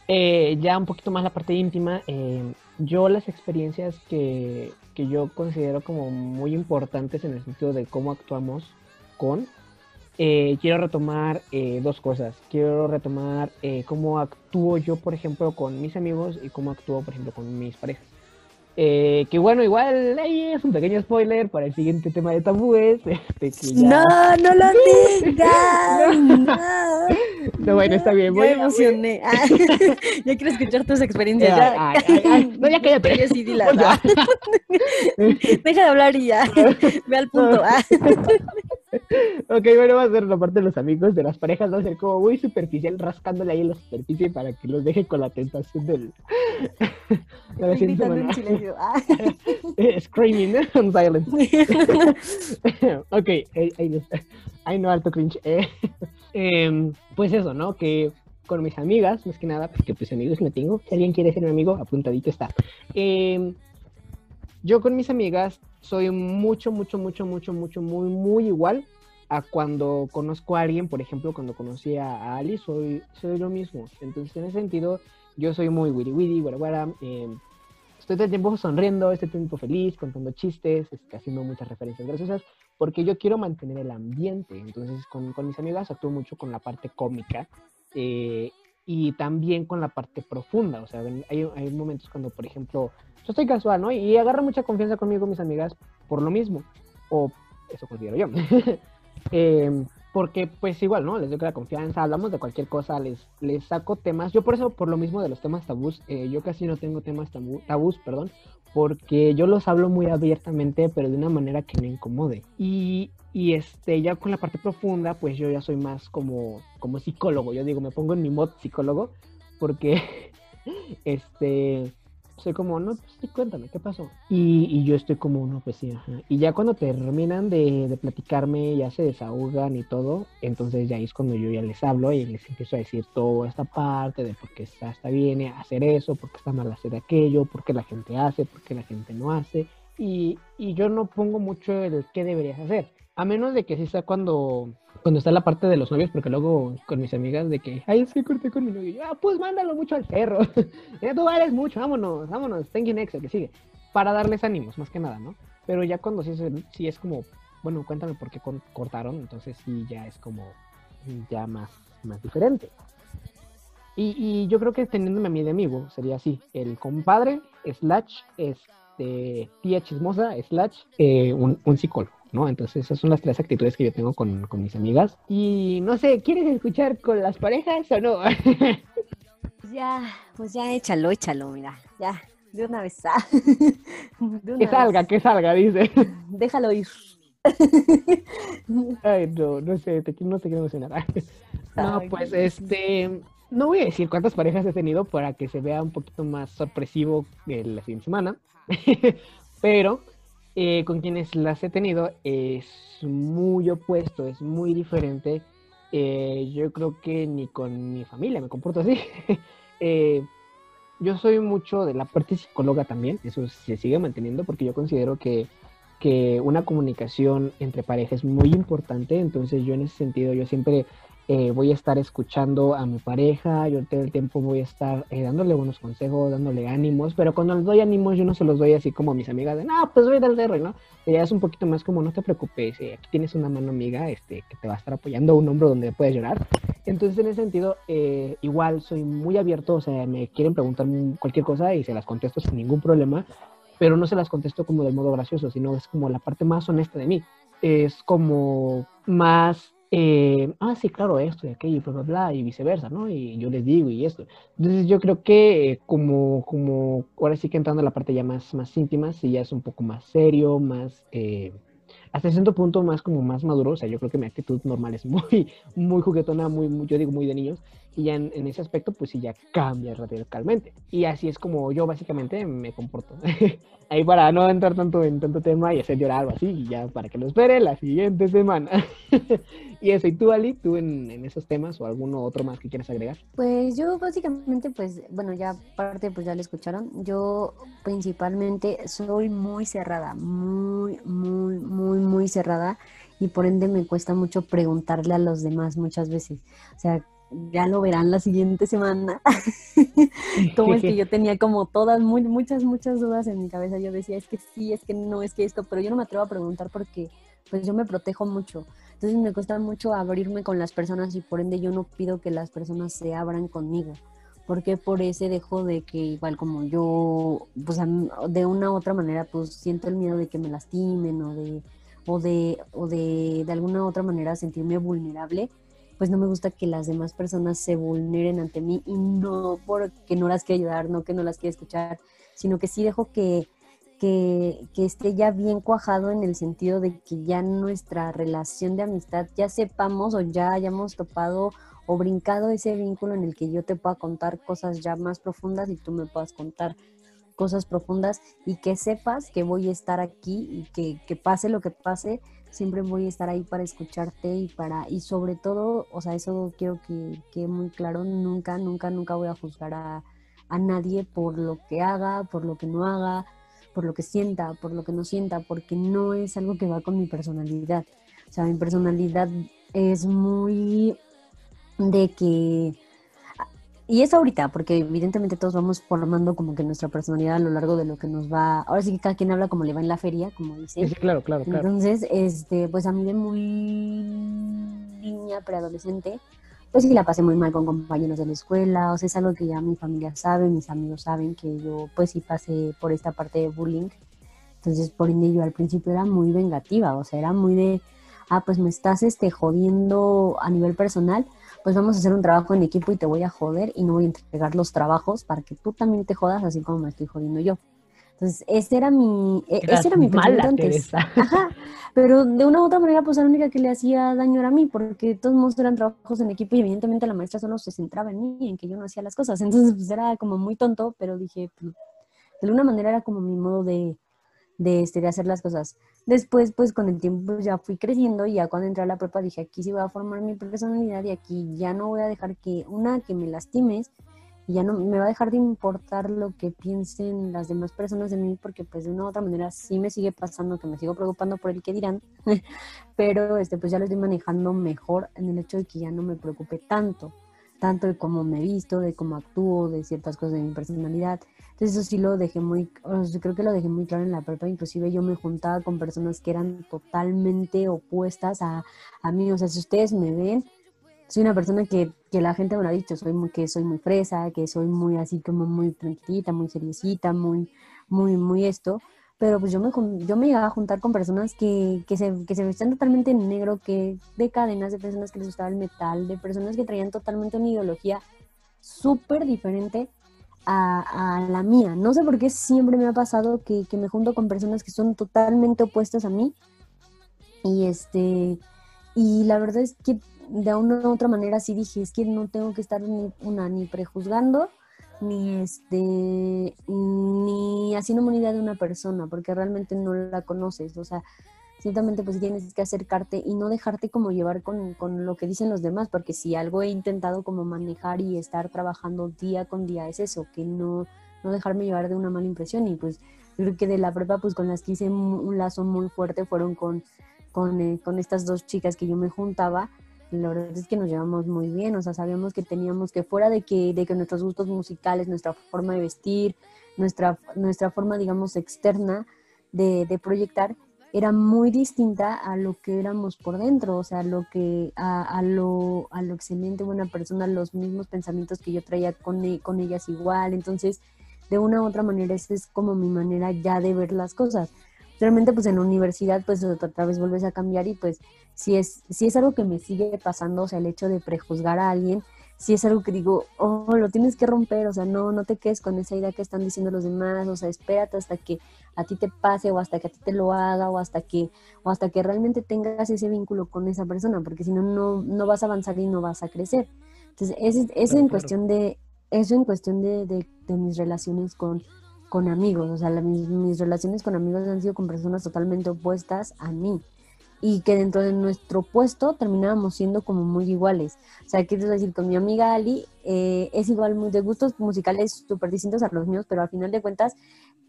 Eh, ya un poquito más la parte íntima, eh, yo las experiencias que, que yo considero como muy importantes en el sentido de cómo actuamos con, eh, quiero retomar dos cosas. Quiero retomar cómo actúo yo, por ejemplo, con mis amigos y cómo actúo, por ejemplo, con mis parejas. Eh, que bueno, igual ahí es un pequeño spoiler para el siguiente tema de tabúes. [LAUGHS] Este, que ya- No, no lo [LAUGHS] digas. no. No, bueno, está bien. Ya voy me emocioné. [LAUGHS] Ah, ya quiero escuchar tus experiencias. Ay, ya. ay, ay, ay. No, ya cállate. Ya sí, dila, yo. Deja de hablar y ya. Ve al punto. Ah. [LAUGHS] Ok, bueno, va a ser la parte de los amigos, de las parejas, va a ser como muy superficial, rascándole ahí en la superficie para que los deje con la tentación del... [LAUGHS] la en silencio. [LAUGHS] Ah. Eh, Screaming ¿eh? on silence. ok, eh, ahí no, ahí no alto cringe. Eh, em, pues eso, ¿no? Que con mis amigas, más que nada, porque pues amigos no tengo. Si alguien quiere ser mi amigo, apuntadito está. Em, yo con mis amigas soy mucho, mucho, mucho, mucho, mucho, muy, muy igual a cuando conozco a alguien, por ejemplo, cuando conocí a, Ali, soy, soy lo mismo. Entonces, en ese sentido, yo soy muy witty witty, guara guara, em, estoy todo el tiempo sonriendo, estoy todo el tiempo feliz, contando chistes, este, haciendo muchas referencias graciosas, porque yo quiero mantener el ambiente. Entonces, con, con mis amigas actúo mucho con la parte cómica eh, y también con la parte profunda. O sea, hay, hay momentos cuando, por ejemplo, yo estoy casual, ¿no? Y agarro mucha confianza conmigo mis amigas por lo mismo, o eso considero yo. [LAUGHS] Eh, porque pues igual, ¿no? Les doy la confianza, hablamos de cualquier cosa, les, les saco temas. Yo por eso, por lo mismo de los temas tabús, eh, yo casi no tengo temas tabú, tabús, perdón, porque yo los hablo muy abiertamente, pero de una manera que no incomode. Y, y este, ya con la parte profunda, pues yo ya soy más como, como psicólogo. Yo digo, me pongo en mi mod psicólogo, porque [LAUGHS] este soy como, no, pues sí, cuéntame, ¿qué pasó? Y, y yo estoy como, no, pues sí, ajá. Y ya cuando terminan de, de platicarme, ya se desahogan y todo, entonces ya es cuando yo ya les hablo y les empiezo a decir toda esta parte de por qué está, está bien hacer eso, por qué está mal hacer aquello, por qué la gente hace, por qué la gente no hace. Y, y yo no pongo mucho el qué deberías hacer. A menos de que sí sea cuando, cuando está la parte de los novios, porque luego con mis amigas de que, ay, sí, corté con mi novio. Yo, ah, pues mándalo mucho al cerro. [LAUGHS] ya tú vales mucho, vámonos, vámonos, thank next, el que sigue. Para darles ánimos, más que nada, ¿no? Pero ya cuando sí, es- sí es como, bueno, cuéntame por qué cortaron, entonces sí ya es como, ya más, más diferente. Y, y yo creo que teniéndome a mí de amigo sería así, el compadre, slash, este, tía chismosa, slash, eh, un psicólogo, ¿no? Entonces esas son las tres actitudes que yo tengo con, con mis amigas. Y no sé, ¿quieres escuchar con las parejas o no? Pues [LAUGHS] ya, pues ya échalo, échalo, mira. Ya, de una vez. ah. [LAUGHS] De una que salga, vez. que salga, dice. [LAUGHS] Déjalo ir. Ay, no, no sé, te, no te quiero emocionar. No, pues este, no voy a decir cuántas parejas he tenido para que se vea un poquito más sorpresivo el- la siguiente semana, pero eh, con quienes las he tenido es muy opuesto, es muy diferente. Eh, yo creo que ni con mi familia me comporto así. [LAUGHS] Eh, yo soy mucho de la parte psicóloga también, eso se sigue manteniendo porque yo considero que que una comunicación entre pareja es muy importante, entonces yo en ese sentido yo siempre eh, voy a estar escuchando a mi pareja, yo todo el tiempo voy a estar eh, dándole buenos consejos, dándole ánimos, pero cuando les doy ánimos yo no se los doy así como a mis amigas de, no, pues voy del cerro, ¿no? Ya es un poquito más como, no te preocupes, eh, aquí tienes una mano amiga este, que te va a estar apoyando, un hombro donde puedes llorar. Entonces en ese sentido, eh, igual soy muy abierto, o sea, me quieren preguntar cualquier cosa y se las contesto sin ningún problema, pero no se las contesto como del modo gracioso, sino es como la parte más honesta de mí. Es como más, eh, ah, sí, claro, esto y aquello, bla, bla, bla, y viceversa, ¿no? Y yo les digo y esto. Entonces yo creo que eh, como, como, ahora sí que entrando a la parte ya más, más íntima, sí ya es un poco más serio, más, eh, hasta cierto punto más como más maduro, o sea, yo creo que mi actitud normal es muy, [LAUGHS] muy juguetona, muy, muy yo digo muy de niños, y ya en, en ese aspecto pues sí ya cambia radicalmente. Y así es como yo básicamente me comporto. [LAUGHS] Ahí para no entrar tanto en tanto tema y hacer llorar algo así, y ya para que lo espere la siguiente semana. [LAUGHS] y eso, ¿y tú Ali, tú en, en esos temas o alguno otro más que quieras agregar? Pues yo básicamente, pues, bueno, ya aparte, pues ya le escucharon. Yo principalmente soy muy cerrada, muy, muy, muy, muy cerrada y por ende me cuesta mucho preguntarle a los demás muchas veces. O sea, ya lo verán la siguiente semana. [LAUGHS] como es que yo tenía como todas, muy, muchas, muchas dudas en mi cabeza. Yo decía, es que sí, es que no, es que esto, pero yo no me atrevo a preguntar porque pues yo me protejo mucho. Entonces me cuesta mucho abrirme con las personas y por ende yo no pido que las personas se abran conmigo. Porque por ese dejo de que igual como yo, pues de una u otra manera, pues siento el miedo de que me lastimen o de, o de, o de, de alguna u otra manera sentirme vulnerable pues no me gusta que las demás personas se vulneren ante mí y no porque no las quiera ayudar, no que no las quiera escuchar, sino que sí dejo que, que, que, esté ya bien cuajado en el sentido de que ya nuestra relación de amistad ya sepamos o ya hayamos topado o brincado ese vínculo en el que yo te pueda contar cosas ya más profundas y tú me puedas contar cosas profundas y que sepas que voy a estar aquí y que, que pase lo que pase, siempre voy a estar ahí para escucharte y para, y sobre todo, o sea, eso quiero que quede muy claro, nunca, nunca, nunca voy a juzgar a, a nadie por lo que haga, por lo que no haga, por lo que sienta, por lo que no sienta, porque no es algo que va con mi personalidad. O sea, mi personalidad es muy de que y es ahorita, porque evidentemente todos vamos formando como que nuestra personalidad a lo largo de lo que nos va. Ahora sí que cada quien habla como le va en la feria, como dice. Sí, claro, claro, claro. Entonces, este, pues a mí de muy niña, preadolescente, pues sí la pasé muy mal con compañeros de la escuela. O sea, es algo que ya mi familia sabe, mis amigos saben que yo, pues sí pasé por esta parte de bullying. Entonces, por ende, yo al principio era muy vengativa, o sea, era muy de, ah, pues me estás este, jodiendo a nivel personal pues vamos a hacer un trabajo en equipo y te voy a joder y no voy a entregar los trabajos para que tú también te jodas así como me estoy jodiendo yo. Entonces, ese era mi, e, ese era mi pensamiento antes. [LAUGHS] Ajá, pero de una u otra manera, pues la única que le hacía daño era a mí, porque todos modos eran trabajos en equipo y evidentemente la maestra solo se centraba en mí, en que yo no hacía las cosas. Entonces, pues era como muy tonto, pero dije, pues, de alguna manera era como mi modo de, de, este, de hacer las cosas. Después, pues con el tiempo ya fui creciendo y ya cuando entré a la prepa dije, aquí sí voy a formar mi personalidad y aquí ya no voy a dejar que, una, que me lastimes y ya no me va a dejar de importar lo que piensen las demás personas de mí porque pues de una u otra manera sí me sigue pasando que me sigo preocupando por el que dirán, [LAUGHS] pero este pues ya lo estoy manejando mejor en el hecho de que ya no me preocupe tanto tanto de cómo me visto, de cómo actúo, de ciertas cosas de mi personalidad. Entonces eso sí lo dejé muy, creo que lo dejé muy claro en la prepa, inclusive yo me juntaba con personas que eran totalmente opuestas a, a mí, o sea, si ustedes me ven, soy una persona que, que la gente me ha dicho, soy muy, que soy muy fresa, que soy muy así como muy tranquilita, muy seriecita, muy, muy, muy esto, pero pues yo me, yo me llegaba a juntar con personas que, que, se, que se vestían totalmente en negro, que de cadenas, de personas que les gustaba el metal, de personas que traían totalmente una ideología súper diferente a, la mía. No sé por qué siempre me ha pasado que, me junto con personas que son totalmente opuestas a mí. Y este y la verdad es que de una u otra manera sí dije, es que no tengo que estar ni una ni prejuzgando ni este ni haciendo una de una persona porque realmente no la conoces o sea ciertamente pues tienes que acercarte y no dejarte como llevar con, con, lo que dicen los demás porque si algo he intentado como manejar y estar trabajando día con día es eso que no no dejarme llevar de una mala impresión. Y pues creo que de la prepa pues con las que hice un lazo muy fuerte fueron con con, eh, con estas dos chicas que yo me juntaba. La verdad es que nos llevamos muy bien, o sea, sabíamos que teníamos que fuera de que, de que nuestros gustos musicales, nuestra forma de vestir, nuestra, nuestra forma, digamos, externa de, de proyectar, era muy distinta a lo que éramos por dentro, o sea, lo que, a, a, lo, a lo excelente buena persona, los mismos pensamientos que yo traía con, e, con ellas igual, entonces, de una u otra manera, esa es como mi manera ya de ver las cosas. Realmente pues en la universidad pues otra vez vuelves a cambiar y pues si es, si es algo que me sigue pasando, o sea, el hecho de prejuzgar a alguien, si es algo que digo, oh, lo tienes que romper, o sea, no, no te quedes con esa idea que están diciendo los demás, o sea, espérate hasta que a ti te pase o hasta que a ti te lo haga o hasta que, o hasta que realmente tengas ese vínculo con esa persona, porque si no, no vas a avanzar y no vas a crecer. Entonces, es, es en cuestión de, eso en cuestión de, de, de mis relaciones con, con amigos, o sea, mis, relaciones con amigos han sido con personas totalmente opuestas a mí y que dentro de nuestro puesto terminábamos siendo como muy iguales. O sea, quiero decir, con mi amiga Ali eh, es igual muy de gustos musicales súper distintos a los míos, pero al final de cuentas,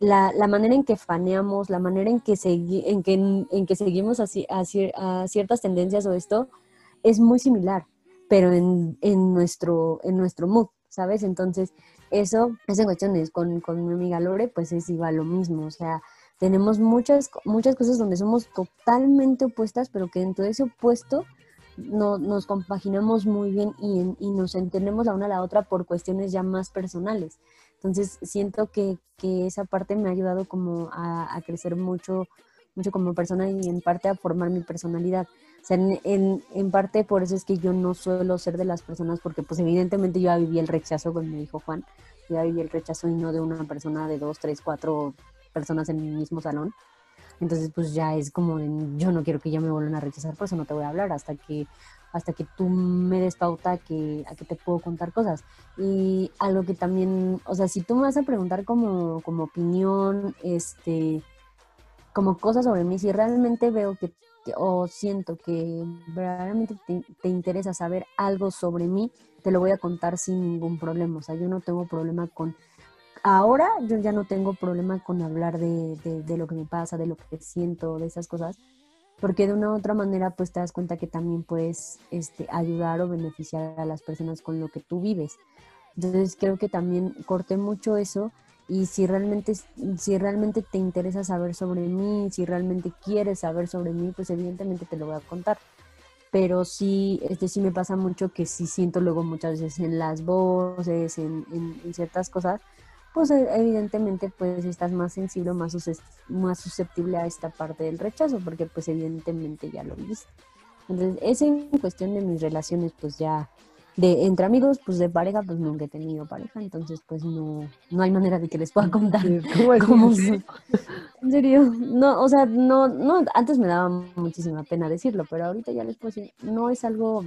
la, la manera en que faneamos, la manera en que, en que, en que seguimos así, a, a ciertas tendencias o esto, es muy similar pero en, en, nuestro, en nuestro mood, ¿sabes? Entonces, eso es en cuestiones. Con, con mi amiga Lore, pues es igual lo mismo. O sea, tenemos muchas, muchas cosas donde somos totalmente opuestas, pero que dentro de ese opuesto no, nos compaginamos muy bien y, y, nos entendemos la una a la otra por cuestiones ya más personales. Entonces, siento que, que esa parte me ha ayudado como a, a, crecer mucho, mucho como persona y en parte a formar mi personalidad. O sea, en, en, en, parte por eso es que yo no suelo ser de las personas, porque pues evidentemente yo ya viví el rechazo, como me dijo Juan, ya viví el rechazo y no de una persona de dos, tres, cuatro personas en mi mismo salón. Entonces, pues ya es como, yo no quiero que ya me vuelvan a rechazar, por eso no te voy a hablar hasta que hasta que tú me des pauta que, a que te puedo contar cosas. Y algo que también, o sea, si tú me vas a preguntar como, como opinión, este, como cosas sobre mí, si realmente veo que, o siento que verdaderamente te, te, interesa saber algo sobre mí, te lo voy a contar sin ningún problema. O sea, yo no tengo problema con ahora yo ya no tengo problema con hablar de, de, de, lo que me pasa, de lo que siento, de esas cosas, porque de una u otra manera pues te das cuenta que también puedes este, ayudar o beneficiar a las personas con lo que tú vives. Entonces creo que también corté mucho eso y si realmente, si realmente te interesa saber sobre mí, si realmente quieres saber sobre mí, pues evidentemente te lo voy a contar. Pero sí, este sí me pasa mucho que sí siento luego muchas veces en las voces, en, en, en ciertas cosas, pues e, evidentemente pues estás más sensible, más, más susceptible a esta parte del rechazo, porque pues evidentemente ya lo viste. Entonces, es en cuestión de mis relaciones, pues ya de entre amigos, pues de pareja, pues nunca he tenido pareja, entonces pues no, no hay manera de que les pueda contar ¿Cómo, En serio, no, o sea, no, no, antes me daba muchísima pena decirlo, pero ahorita ya les puedo decir, no es algo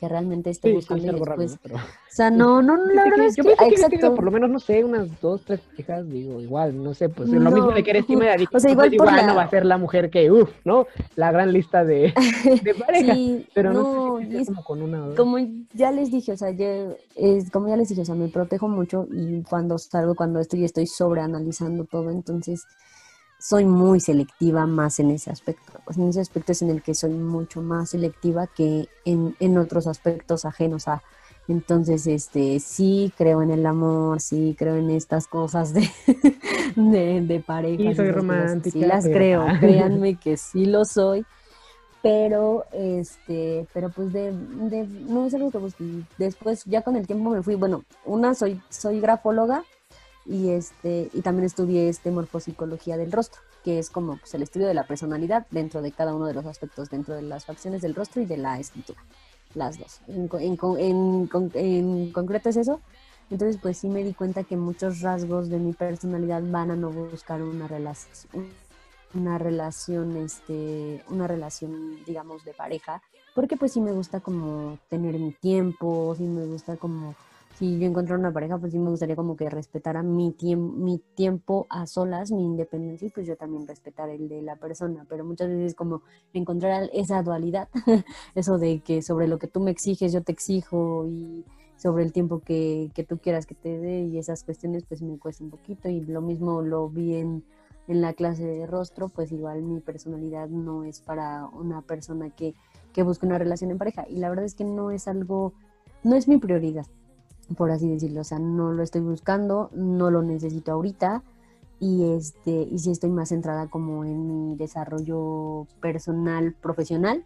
que realmente esté sí, buscando sí, y después... pero... O sea, no, no, no, la verdad es yo que, pensé que exacto. por lo menos, no sé, unas dos, tres hijas, digo, igual, no sé, pues lo No. mismo de que eres tímida, [LAUGHS] O sea, pues, igual por igual la- no va a ser la mujer que, uff, ¿no? La gran lista de, [LAUGHS] de parejas, Sí, pero no, no, sé es como con una como ya les dije, o sea, yo, es, como ya les dije, o sea, me protejo mucho y cuando salgo, cuando estoy, estoy sobreanalizando todo, entonces soy muy selectiva más en ese aspecto. Pues en ese aspecto es en el que soy mucho más selectiva que en, en otros aspectos ajenos a. Entonces, este, sí creo en el amor, sí creo en estas cosas de, [LAUGHS] de, de parejas. Sí, soy romántica, Sí las pero- creo, créanme [LAUGHS] que sí lo soy pero este pero pues de, de no es algo que busqué después ya con el tiempo me fui bueno una soy soy grafóloga y este y también estudié este morfopsicología del rostro que es como pues, el estudio de la personalidad dentro de cada uno de los aspectos dentro de las facciones del rostro y de la escritura las dos. En, en concreto es eso. Entonces pues sí me di cuenta que muchos rasgos de mi personalidad van a no buscar una relación una relación, este, una relación, digamos, de pareja, porque pues sí me gusta como tener mi tiempo, sí me gusta como, si yo encuentro una pareja, pues sí me gustaría como que respetara mi, tiemp mi tiempo a solas, mi independencia, y pues yo también respetar el de la persona, pero muchas veces como encontrar esa dualidad, [LAUGHS] eso de que sobre lo que tú me exiges, yo te exijo, y sobre el tiempo que, que tú quieras que te dé, y esas cuestiones pues me cuesta un poquito, y lo mismo lo vi en en la clase de rostro, pues igual mi personalidad no es para una persona que, que busque una relación en pareja. Y la verdad es que no es algo, no es mi prioridad, por así decirlo. O sea, no lo estoy buscando, no lo necesito ahorita. Y este, y sí estoy más centrada como en mi desarrollo personal, profesional,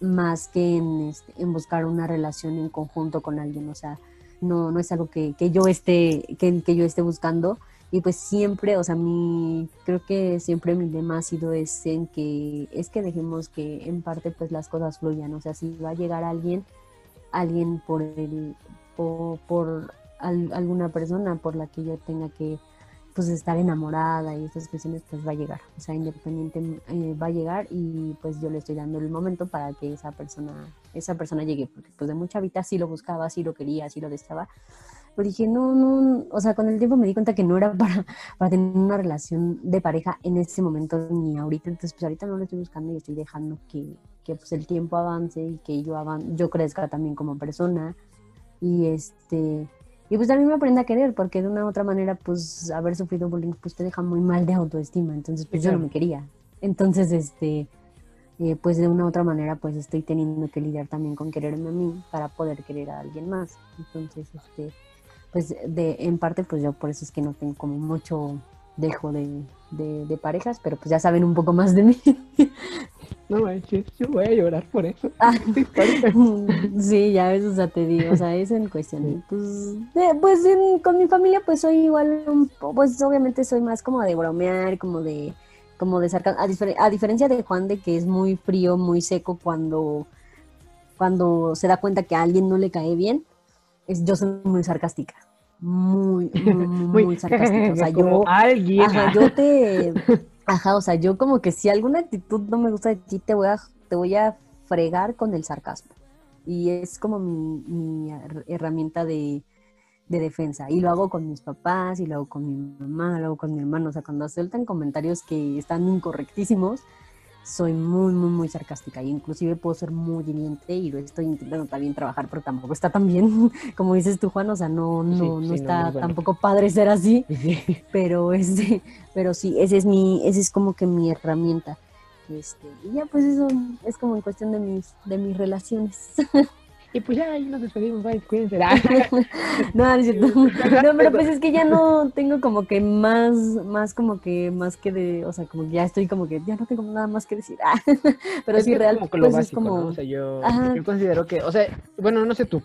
más que en, este, en buscar una relación en conjunto con alguien. O sea, no, no es algo que, que yo esté, que, que yo esté buscando y pues siempre, o sea, mi, creo que siempre mi lema ha sido ese en que es que dejemos que en parte pues las cosas fluyan, o sea, si va a llegar alguien, alguien por el, por, por al, alguna persona por la que yo tenga que pues estar enamorada y estas cuestiones pues va a llegar, o sea, independiente eh, va a llegar y pues yo le estoy dando el momento para que esa persona, esa persona llegue, porque pues de mucha vida sí lo buscaba, sí lo quería, sí lo deseaba, pero dije, no, no, o sea, con el tiempo me di cuenta que no era [LAUGHS] para, para tener una relación de pareja en ese momento ni ahorita, entonces pues ahorita no lo estoy buscando y estoy dejando que, que pues el tiempo avance y que yo, avan yo crezca también como persona y este, y pues también me aprenda a querer, porque de una u otra manera pues haber sufrido bullying pues te deja muy mal de autoestima, entonces pues Sí, yo no me quería, entonces este, eh, pues de una u otra manera pues estoy teniendo que lidiar también con quererme a mí para poder querer a alguien más. Entonces, este, pues de, en parte pues yo por eso es que no tengo como mucho dejo de, de, parejas, pero pues ya saben un poco más de mí. [LAUGHS] No manches, yo voy a llorar por eso. Ah, [LAUGHS] [LAUGHS] sí, ya ves, o sea, te digo, o sea, eso en cuestión. Pues, pues con mi familia pues soy igual, un, pues obviamente soy más como de bromear, como de como de sarcasmo, a, diferencia de Juan de que es muy frío, muy seco cuando, cuando se da cuenta que a alguien no le cae bien, es, yo soy muy sarcástica. [LAUGHS] Muy, muy, muy sarcástica. O sea, yo, alguien. Ajá, yo te, ajá, o sea, yo como que si alguna actitud no me gusta de ti, te voy a, te voy a fregar con el sarcasmo. Y es como mi herramienta de, de defensa. Y lo hago con mis papás, y lo hago con mi mamá, lo hago con mi hermano. O sea, cuando sueltan comentarios que están incorrectísimos, soy muy, muy, muy sarcástica. Y inclusive puedo ser muy hiriente y lo estoy intentando también trabajar, pero tampoco está tan bien, [LAUGHS] como dices tú, Juan. O sea, no, no, no está tampoco padre ser así. [LAUGHS] Pero, este, pero sí, ese es mi, ese es como que mi herramienta. Este, y ya pues eso es como en cuestión de mis, de mis relaciones. [LAUGHS] Y pues ya ahí nos despedimos, bye, cuídense. [LAUGHS] [LAUGHS] no, no, no, pero pues es que ya no tengo como que más, más como que, más que de, o sea, como que ya estoy como que ya no tengo nada más que decir. [LAUGHS] pero sí, real, como pues es como... O sea, yo, yo considero que, o sea, bueno, no sé tú,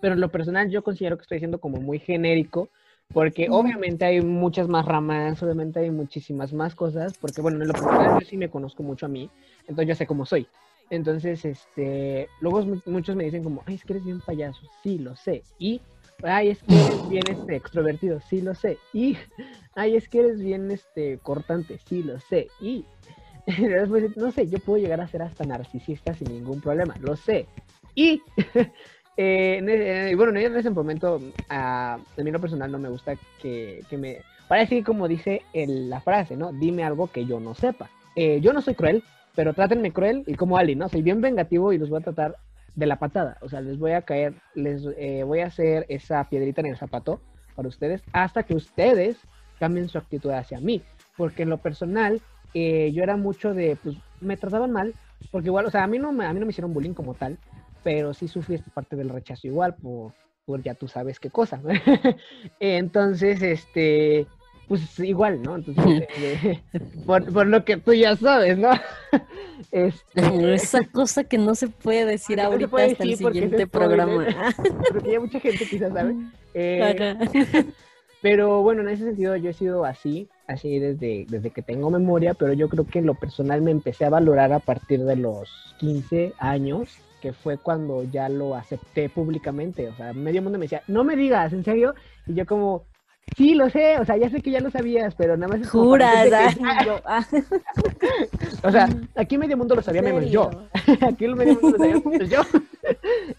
pero en lo personal yo considero que estoy siendo como muy genérico, porque obviamente hay muchas más ramas, obviamente hay muchísimas más cosas, porque bueno, en lo personal yo sí me conozco mucho a mí, entonces yo sé cómo soy. Entonces, este, luego muchos me dicen como, ay, es que eres bien payaso, sí, lo sé. Y, ay, es que eres bien este, extrovertido, sí, lo sé. Y, [LAUGHS] ay, es que eres bien este, cortante, sí, lo sé. Y, [LAUGHS] después, no sé, yo puedo llegar a ser hasta narcisista sin ningún problema, lo sé. Y, [LAUGHS] eh, eh, bueno, en ese momento, a, mí lo personal no me gusta que, que me... Parece como dice la frase, ¿no? Dime algo que yo no sepa. Eh, yo no soy cruel, pero trátenme cruel y como Ali, ¿no? Soy bien vengativo y los voy a tratar de la patada. O sea, les voy a caer, les eh, voy a hacer esa piedrita en el zapato para ustedes hasta que ustedes cambien su actitud hacia mí. Porque en lo personal, eh, yo era mucho de, pues, me trataban mal. Porque igual, o sea, a mí no me, a mí no me hicieron bullying como tal, pero sí sufrí esta parte del rechazo igual por, por ya tú sabes qué cosa. [LAUGHS] Entonces, este, pues igual, ¿no? Entonces, [LAUGHS] eh, por, lo que tú ya sabes, ¿no? [LAUGHS] Este, Esa cosa que no se puede decir ahorita hasta el siguiente programa. [LAUGHS] Porque ya mucha gente quizás sabe. Eh, pero bueno, en ese sentido yo he sido así, así desde, desde que tengo memoria, pero yo creo que en lo personal me empecé a valorar a partir de los 15 años, que fue cuando ya lo acepté públicamente. O sea, medio mundo me decía, no me digas, ¿en serio? Y yo como, Sí, lo sé, o sea, ya sé que ya lo sabías, pero nada más es Juras, ah. [LAUGHS] O sea, aquí medio mundo lo sabía menos yo. [LAUGHS] aquí medio mundo lo sabía menos yo.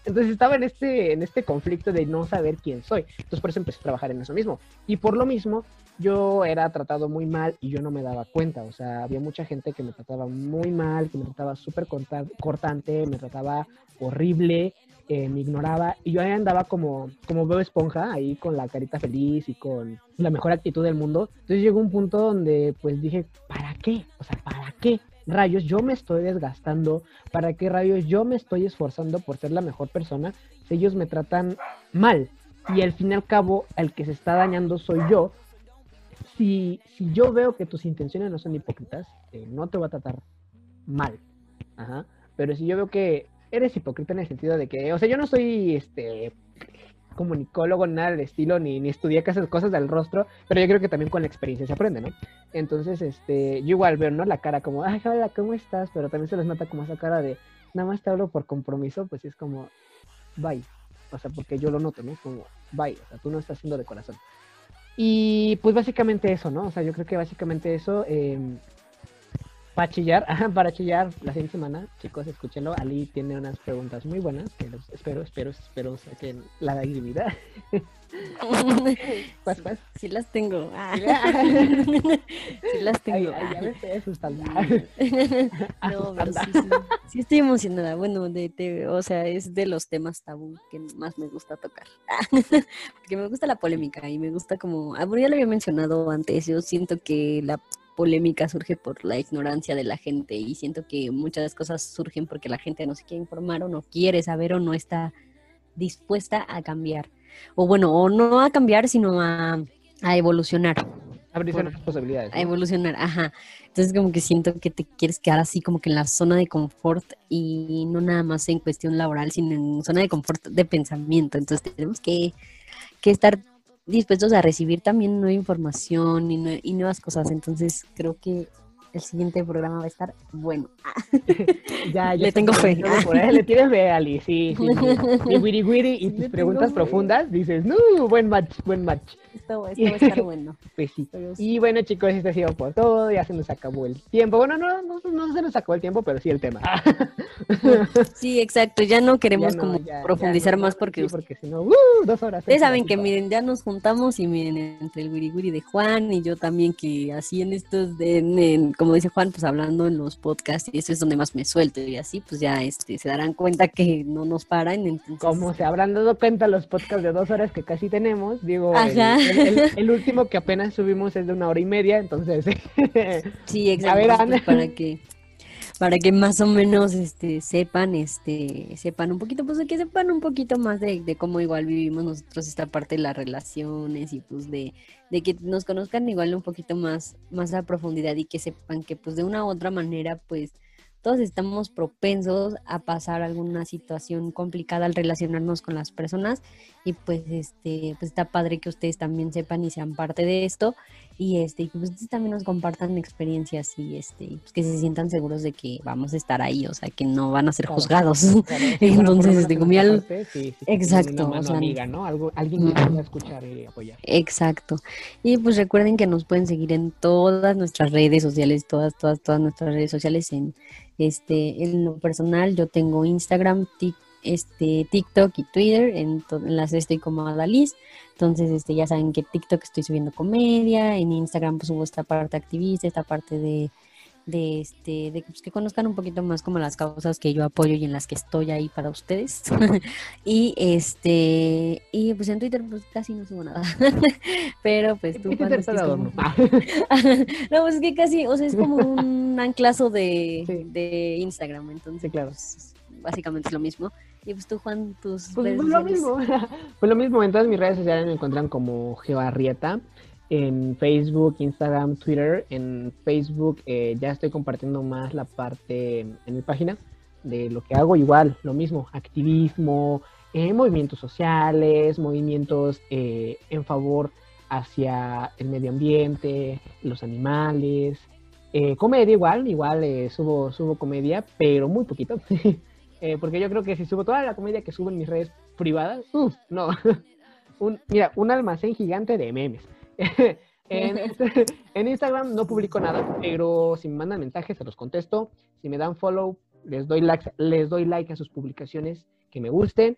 Entonces estaba en este, en este conflicto de no saber quién soy. Entonces por eso empecé a trabajar en eso mismo. Y por lo mismo, yo era tratado muy mal y yo no me daba cuenta. O sea, había mucha gente que me trataba muy mal, que me trataba súper cortante, me trataba horrible eh, me ignoraba y yo ahí andaba como, como veo esponja, ahí con la carita feliz y con la mejor actitud del mundo. Entonces llegó un punto donde pues dije, ¿para qué? O sea, ¿para qué? Rayos, yo me estoy desgastando, ¿para qué rayos yo me estoy esforzando por ser la mejor persona si ellos me tratan mal? Y al fin y al cabo, el que se está dañando soy yo. Si, si yo veo que tus intenciones no son hipócritas, eh, no te voy a tratar mal. Ajá. Pero si yo veo que eres hipócrita en el sentido de que, o sea, yo no soy este comunicólogo, nada del estilo, ni, ni estudié esas cosas del rostro, pero yo creo que también con la experiencia se aprende, ¿no? Entonces, este, yo igual veo, ¿no? La cara como, ay, hola, ¿cómo estás? Pero también se les nota como esa cara de, nada más te hablo por compromiso, pues es como, bye. O sea, porque yo lo noto, ¿no? Como, bye, o sea, tú no estás haciendo de corazón. Y pues básicamente eso, ¿no? O sea, yo creo que básicamente eso, eh, para chillar, [LAUGHS] para chillar la siguiente semana, chicos, escúchenlo. Ali tiene unas preguntas muy buenas que los espero, espero, espero saquen la actividad. ¿Cuál, cuál? Sí, las tengo. Ah. [LAUGHS] sí las tengo. Ay, ay, ya [LAUGHS] no, pero sí, sí, sí, estoy emocionada. Bueno, de, de, o sea, es de los temas tabú que más me gusta tocar. Porque me gusta la polémica y me gusta como, ah, ya lo había mencionado antes, yo siento que la polémica surge por la ignorancia de la gente y siento que muchas cosas surgen porque la gente no se quiere informar o no quiere saber o no está dispuesta a cambiar. O bueno, o no a cambiar, sino a, a evolucionar. Abrirse nuevas posibilidades. A evolucionar, ajá. Entonces como que siento que te quieres quedar así como que en la zona de confort y no nada más en cuestión laboral, sino en zona de confort de pensamiento. Entonces tenemos que, que estar dispuestos a recibir también nueva información y, nue- y nuevas cosas. Entonces creo que el siguiente programa va a estar bueno. [LAUGHS] Ya, ya Le tengo fe. todo por ahí. Le tienes fe, Ali, sí, sí. sí. [LAUGHS] Y wiri wiri y tus preguntas profundas, dices, no, buen match, buen match. Esto, esto va a [LAUGHS] estar bueno. Pues sí. Y bueno, chicos, esto ha sido por todo. Ya se nos acabó el tiempo. Bueno, no, no, no se nos acabó el tiempo, pero sí el tema. [LAUGHS] Sí, exacto. Ya no queremos Ya no, como ya- ya profundizar no, más porque sí, porque si no, ¡uh! dos horas. ustedes saben que miren, ya nos juntamos y miren entre el guriguri de Juan y yo también que así en estos, de, en- en- como dice Juan, pues hablando en los podcasts y eso es donde más me suelto y así pues ya este se darán cuenta que no nos paran. Entonces, Como se habrán dado cuenta los podcasts de dos horas que casi tenemos, digo, el. El- el- [LAUGHS] el último que apenas subimos es de una hora y media, entonces [LAUGHS] Sí, exacto. pues, para que para que más o menos este sepan este sepan un poquito pues que sepan un poquito más de, de cómo igual vivimos nosotros esta parte de las relaciones y pues de, de que nos conozcan igual un poquito más más a profundidad y que sepan que pues de una u otra manera pues todos estamos propensos a pasar alguna situación complicada al relacionarnos con las personas y pues este pues está padre que ustedes también sepan y sean parte de esto y este y que pues, ustedes también nos compartan experiencias y este pues, que se sientan seguros de que vamos a estar ahí o sea que no van a ser juzgados Claro, [LAUGHS] entonces sí, sí, sí, Exacto, o sea, amiga, ¿no? Algo, alguien que pueda escuchar y apoyar. Exacto. Y pues recuerden que nos pueden seguir en todas nuestras redes sociales, todas, todas, todas nuestras redes sociales en este, en lo personal, yo tengo Instagram, Tik- este, TikTok y Twitter, en, las estoy como Adaliz. Entonces, este, ya saben que TikTok estoy subiendo comedia, en Instagram pues subo esta parte activista, esta parte de, de este, de que, pues, que conozcan un poquito más como las causas que yo apoyo y en las que estoy ahí para ustedes. [LAUGHS] y este, y pues en Twitter pues casi no subo nada. [LAUGHS] Pero pues tú Twitter Juan, es está que de es adorno. como- [LAUGHS] no, pues es que casi, o sea, es como un anclazo de, Sí. de Instagram, entonces Sí, claro. pues, básicamente es lo mismo. Y pues tú, Juan, tus Pues, redes pues lo sociales. mismo. [LAUGHS] Pues lo mismo. En todas mis redes sociales me encuentran como Geoarrieta. En Facebook, Instagram, Twitter. En Facebook eh, ya estoy compartiendo más la parte en mi página de lo que hago. Igual, lo mismo. Activismo, eh, movimientos sociales, movimientos eh, en favor hacia el medio ambiente, los animales. Eh, comedia igual, igual eh, subo, subo comedia, pero muy poquito. [LAUGHS] Eh, porque yo creo que si subo toda la comedia que subo en mis redes privadas, no. [LAUGHS] Un, mira, un almacén gigante de memes. [LAUGHS] en, [LAUGHS] en Instagram no publico nada, pero si me mandan mensajes se los contesto. Si me dan follow, les doy like, les doy like a sus publicaciones que me gusten.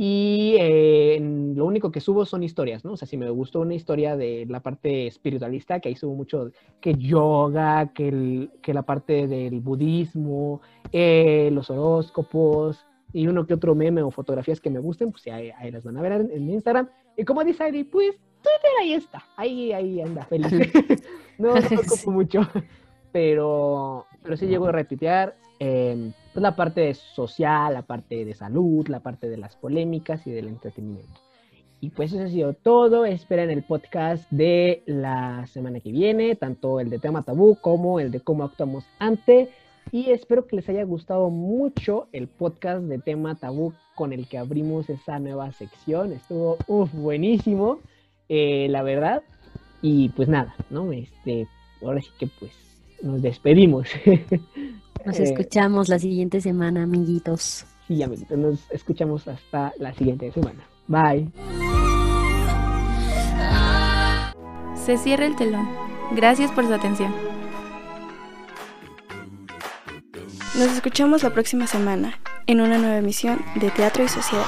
Y eh, lo único que subo son historias, ¿no? O sea, si me gustó una historia de la parte espiritualista, que ahí subo mucho que yoga, que, el- que la parte del budismo, eh, los horóscopos y uno que otro meme o fotografías que me gusten, pues ahí, ahí las van a ver en, en Instagram. Y como dice Ari, pues Twitter ahí está, ahí, ahí anda, feliz. [LAUGHS] [LAUGHS] no, no me [LAUGHS] ocupo Sí. mucho, pero, pero sí llego a retuitear eh, pues la parte social, la parte de salud, la parte de las polémicas y del entretenimiento. Y pues eso ha sido todo. Esperen el podcast de la semana que viene, tanto el de tema tabú como el de cómo actuamos ante. Y espero que les haya gustado mucho el podcast de tema tabú con el que abrimos esa nueva sección. Estuvo uf, buenísimo, eh, la verdad. Y pues nada, ¿no? Este, ahora sí que pues nos despedimos. [LAUGHS] Nos Eh, escuchamos la siguiente semana, amiguitos. Sí, amiguitos, nos escuchamos hasta la siguiente semana. Bye. Se cierra el telón. Gracias por su atención. Nos escuchamos la próxima semana en una nueva emisión de Teatro y Sociedad.